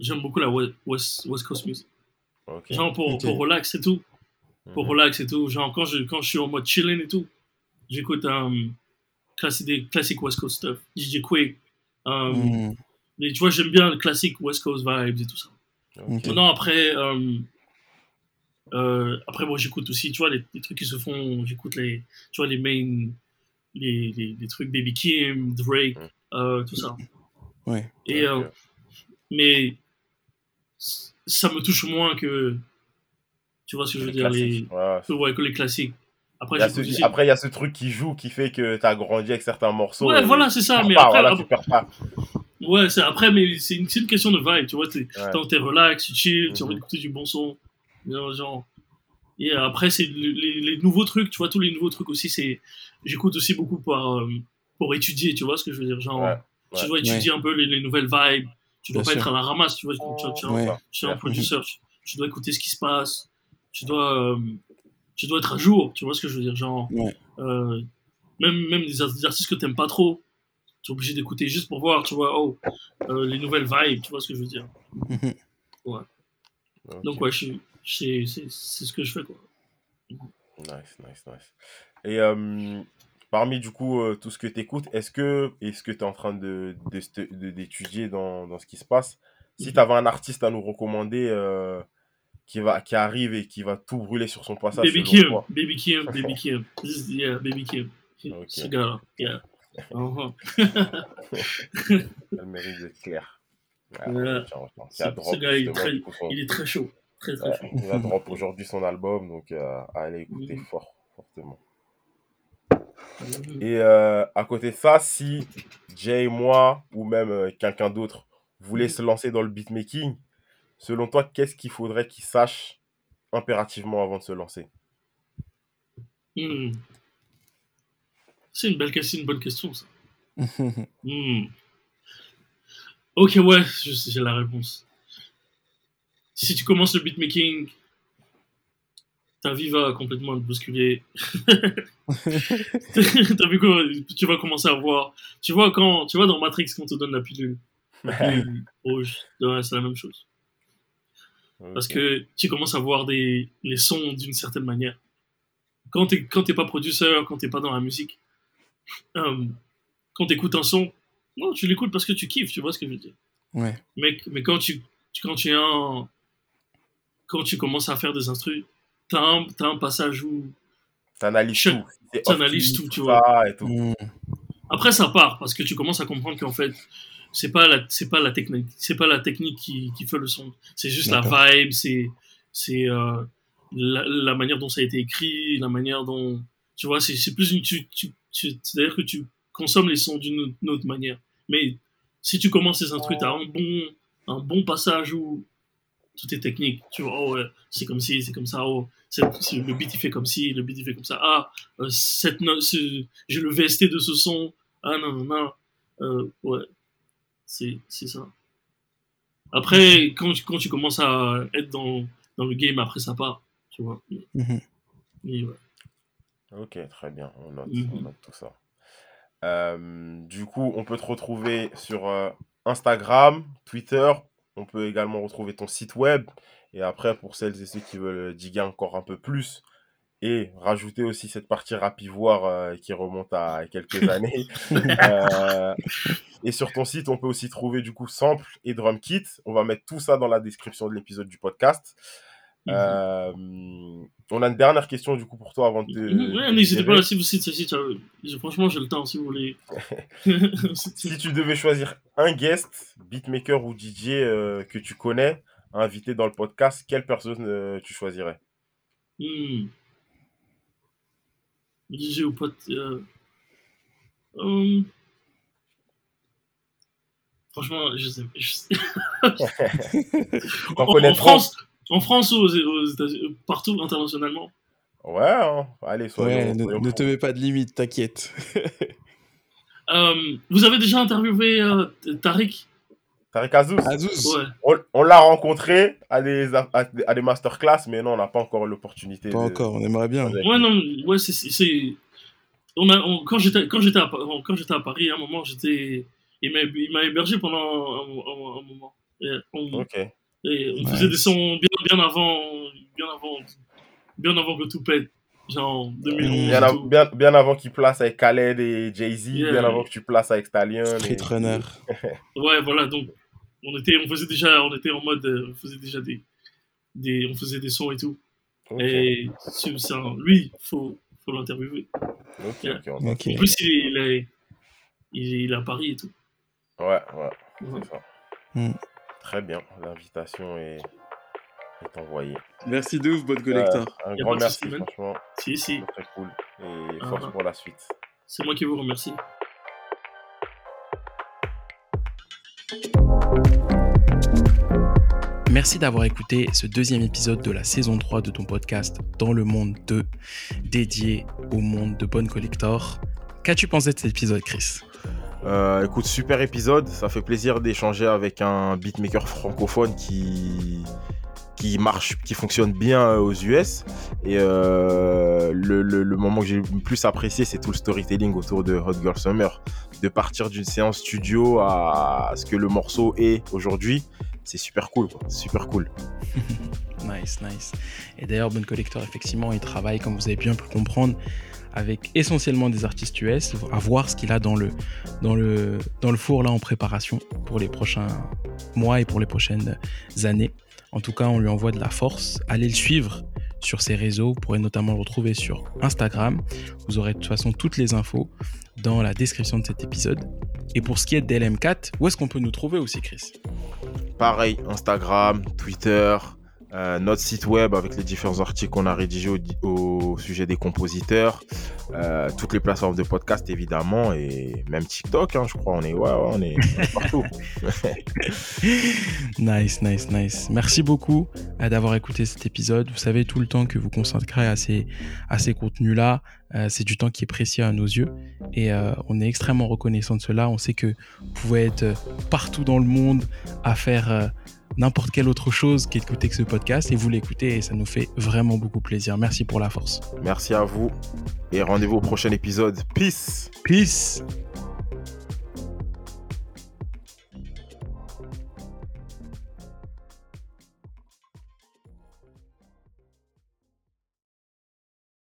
J'aime beaucoup la West, West, Coast music. Genre pour, Ok. pour relax et tout. pour Mhm. relax et tout. Genre, quand je, quand je suis en mode chilling et tout, j'écoute um, classi- des classiques West Coast stuff. DJ Quick. Um, Mm. mais tu vois, j'aime bien le classique West Coast vibes et tout ça. Ok. Ok. Maintenant, après, euh, euh, après moi, j'écoute aussi, tu vois, les, les trucs qui se font, j'écoute les, tu vois, les main, les, les, les trucs Baby Kim, Drake, Mm. euh, tout ça. Ouais. Et, euh, mais ça me touche moins que, tu vois ce que je veux dire, les, classiques. Ouais. que, ouais, que les classiques. Après, Il y a ce- aussi- Après, il y a ce truc qui joue, qui fait que tu as grandi avec certains morceaux. Ouais, voilà, c'est ça, tu mais pas, après- voilà, tu perds pas. Ouais, c'est après, mais c'est une, question de vibe, tu vois. T'es, Ouais. Relax, tu chill, tu as envie Mhm. d'écouter du bon son. Genre. Et après, c'est le- les, les nouveaux trucs, tu vois, tous les nouveaux trucs aussi, c'est. J'écoute aussi beaucoup pour, euh, pour étudier, tu vois ce que je veux dire. Genre, Ouais, tu ouais. dois étudier un peu les, les nouvelles vibes. Tu dois Bien pas sûr. être à la ramasse, tu vois. Tu, tu, tu, tu es un tu, tu dois écouter ce qui se passe. Tu dois, euh, tu dois être à jour, tu vois ce que je veux dire. Genre, Ouais. euh, même, même des, art- des artistes que t'aimes pas trop, tu es obligé d'écouter juste pour voir, tu vois, oh, euh, les nouvelles vibes, tu vois ce que je veux dire. Ok. Donc, ouais, je c'est c'est- c'est ce que je fais, quoi. Nice, nice, nice. Et euh, parmi du coup euh, tout ce que tu écoutes, est-ce que est-ce que tu es en train de de- de- d'étudier dans, dans ce qui se passe? Si Mhm. tu avais un artiste à nous recommander euh, qui va qui arrive et qui va tout brûler sur son passage, Baby Kim, Baby Kim, Baby Kim. This is- yeah, Baby Kim. Ok. Ce gars-là, yeah. Uh-huh. elle mérite d'être tiens, tiens, a ce drop, gars, il est très- du coup, son- Il est très chaud. Très, très Ouais, chaud. il va drop aujourd'hui son album, donc euh, à aller écouter Mhm. fort, fortement. Mhm. Et euh, à côté de ça, si Jay, moi, ou même euh, quelqu'un d'autre voulait se lancer dans le beatmaking, selon toi, qu'est-ce qu'il faudrait qu'il sache impérativement avant de se lancer? Hmm. C'est une belle question, une bonne question, ça. Hmm. Ok, ouais, j'ai la réponse. Si tu commences le beatmaking, ta vie va complètement être bousculée. T'as vu quoi Tu vas commencer à voir. Tu vois quand, tu vois dans Matrix quand on te donne la pilule, la pilule rouge, c'est la même chose. Parce que tu commences à voir des, les sons d'une certaine manière. Quand t'es quand t'es pas producteur, quand t'es pas dans la musique, euh, quand t'écoutes un son, non, tu l'écoutes parce que tu kiffes, tu vois ce que je veux dire. Ouais. Mais, mais quand tu quand tu es un quand tu commences à faire des instrus, t'as un, t'as un passage où T'analyses tout. T'analyses tout, tu Et tout. Mm. après ça part parce que tu commences à comprendre qu'en fait c'est pas la c'est pas la technique c'est pas la technique qui, qui fait le son. C'est juste la vibe c'est c'est euh, la, la manière dont ça a été écrit la manière dont tu vois c'est c'est plus une tu, tu, tu c'est à dire que tu consommes les sons d'une autre- manière. Mais si tu commences ces instrus t'as un bon un bon passage où tout est technique. Tu vois oh ouais c'est comme ci c'est comme ça oh le beat il fait comme ci le beat il fait comme ça. Ah euh, cette note j'ai le VST de ce son. Ah non non non. Euh, ouais c'est c'est ça après quand tu, quand tu commences à être dans, dans le game après ça part tu vois Mhm. Ouais. Ok, très bien. On note, Mhm. on note tout ça. Euh, du coup, on peut te retrouver sur euh, Instagram, Twitter. On peut également retrouver ton site web. Et après, pour celles et ceux qui veulent diguer encore un peu plus et rajouter aussi cette partie rap ivoire euh, qui remonte à quelques années. Euh, et sur ton site, on peut aussi trouver du coup sample et drum kit. On va mettre tout ça dans la description de l'épisode du podcast. Mhm. Euh, on a une dernière question du coup pour toi avant de te. Mhm, ouais, n'hésitez pas si vous si, si, franchement j'ai le temps si vous voulez Si tu devais choisir un guest, beatmaker ou DJ que tu connais, à inviter dans le podcast, quelle personne tu choisirais? Hmm. DJ ou pote. Euh... hum. Franchement, je sais. Je sais. T'en en, France, en France ou aux, aux États-Unis, partout internationalement. Ouais, hein allez, soyons, Ouais, ne, te mets pas de limite, t'inquiète. Euh, vous avez déjà interviewé euh, Tariq? Tariq Azouz, Azouz, Ouais. on, on l'a rencontré à des, à, à des masterclass, mais non, on n'a pas encore l'opportunité. pas de- encore, on aimerait bien. avec Ouais, non, ouais, c'est. On a, on- quand j'étais quand j'étais à, Pa- quand j'étais à Paris, à un moment, j'étais. Il m'a il m'a hébergé pendant un, un- un moment. Et on, Ok. et on Ouais. faisait des sons bien, bien avant. Bien avant bien avant que tout pète. Genre 2011. Bien av- avant qu'il place avec Khaled et Jay-Z, Yeah. bien avant que tu places avec Stallion. Street et- Runner. Ouais, voilà, donc on était, on faisait déjà, on était en mode, euh, on faisait déjà des, des, on faisait des sons et tout. Ok, Et c'est, c'est un- lui, faut, faut l'interviewer. ok, Yeah. ok, on- Ok. En plus, il est, il est, il est, il est à Paris et tout. Ouais, ouais, Ouais. c'est ça. Hmm. Très bien, l'invitation est, est envoyée. Merci de ouf, Bonne Euh, un grand merci, franchement, Si, si, c'est très cool. Et Ah. force pour la suite. c'est moi qui vous remercie. Merci d'avoir écouté ce deuxième épisode de la saison 3 de ton podcast Dans le monde 2, dédié au monde de Bonne Collector. Qu'as-tu pensé de cet épisode, Chris? Euh, écoute, super épisode. Ça fait plaisir d'échanger avec un beatmaker francophone qui qui marche, qui fonctionne bien euh, aux US. Et euh, le, moment que j'ai le plus apprécié, c'est tout le storytelling autour de Hot Girl Summer. De partir d'une séance studio à ce que le morceau est aujourd'hui, c'est super cool, super cool. Nice, nice. Et d'ailleurs, Bonne Collector, effectivement, il travaille, comme vous avez bien pu comprendre, avec essentiellement des artistes US, à voir ce qu'il a dans le, dans, le, dans le four là en préparation pour les prochains mois et pour les prochaines années. En tout cas, on lui envoie de la force. Allez le suivre sur ses réseaux. Vous pourrez notamment le retrouver sur Instagram. Vous aurez de toute façon toutes les infos dans la description de cet épisode. Et pour ce qui est de DLM4, où est-ce qu'on peut nous trouver aussi, Chris? Pareil, Instagram, Twitter, euh, notre site web avec les différents articles qu'on a rédigés au, sujet des compositeurs, euh, toutes les plateformes de podcast évidemment et même TikTok, hein, je crois. On est, ouais, on est, partout. Nice, nice, nice. Merci beaucoup euh, d'avoir écouté cet épisode. Vous savez tout le temps que vous consacrez à ces, à ces contenus-là. C'est du temps qui est précieux à nos yeux. Et on est extrêmement reconnaissant de cela. On sait que vous pouvez être partout dans le monde à faire n'importe quelle autre chose qu'écouter que ce podcast. Et vous l'écoutez et ça nous fait vraiment beaucoup plaisir. Merci pour la force. Merci à vous et rendez-vous au prochain épisode. Peace. Peace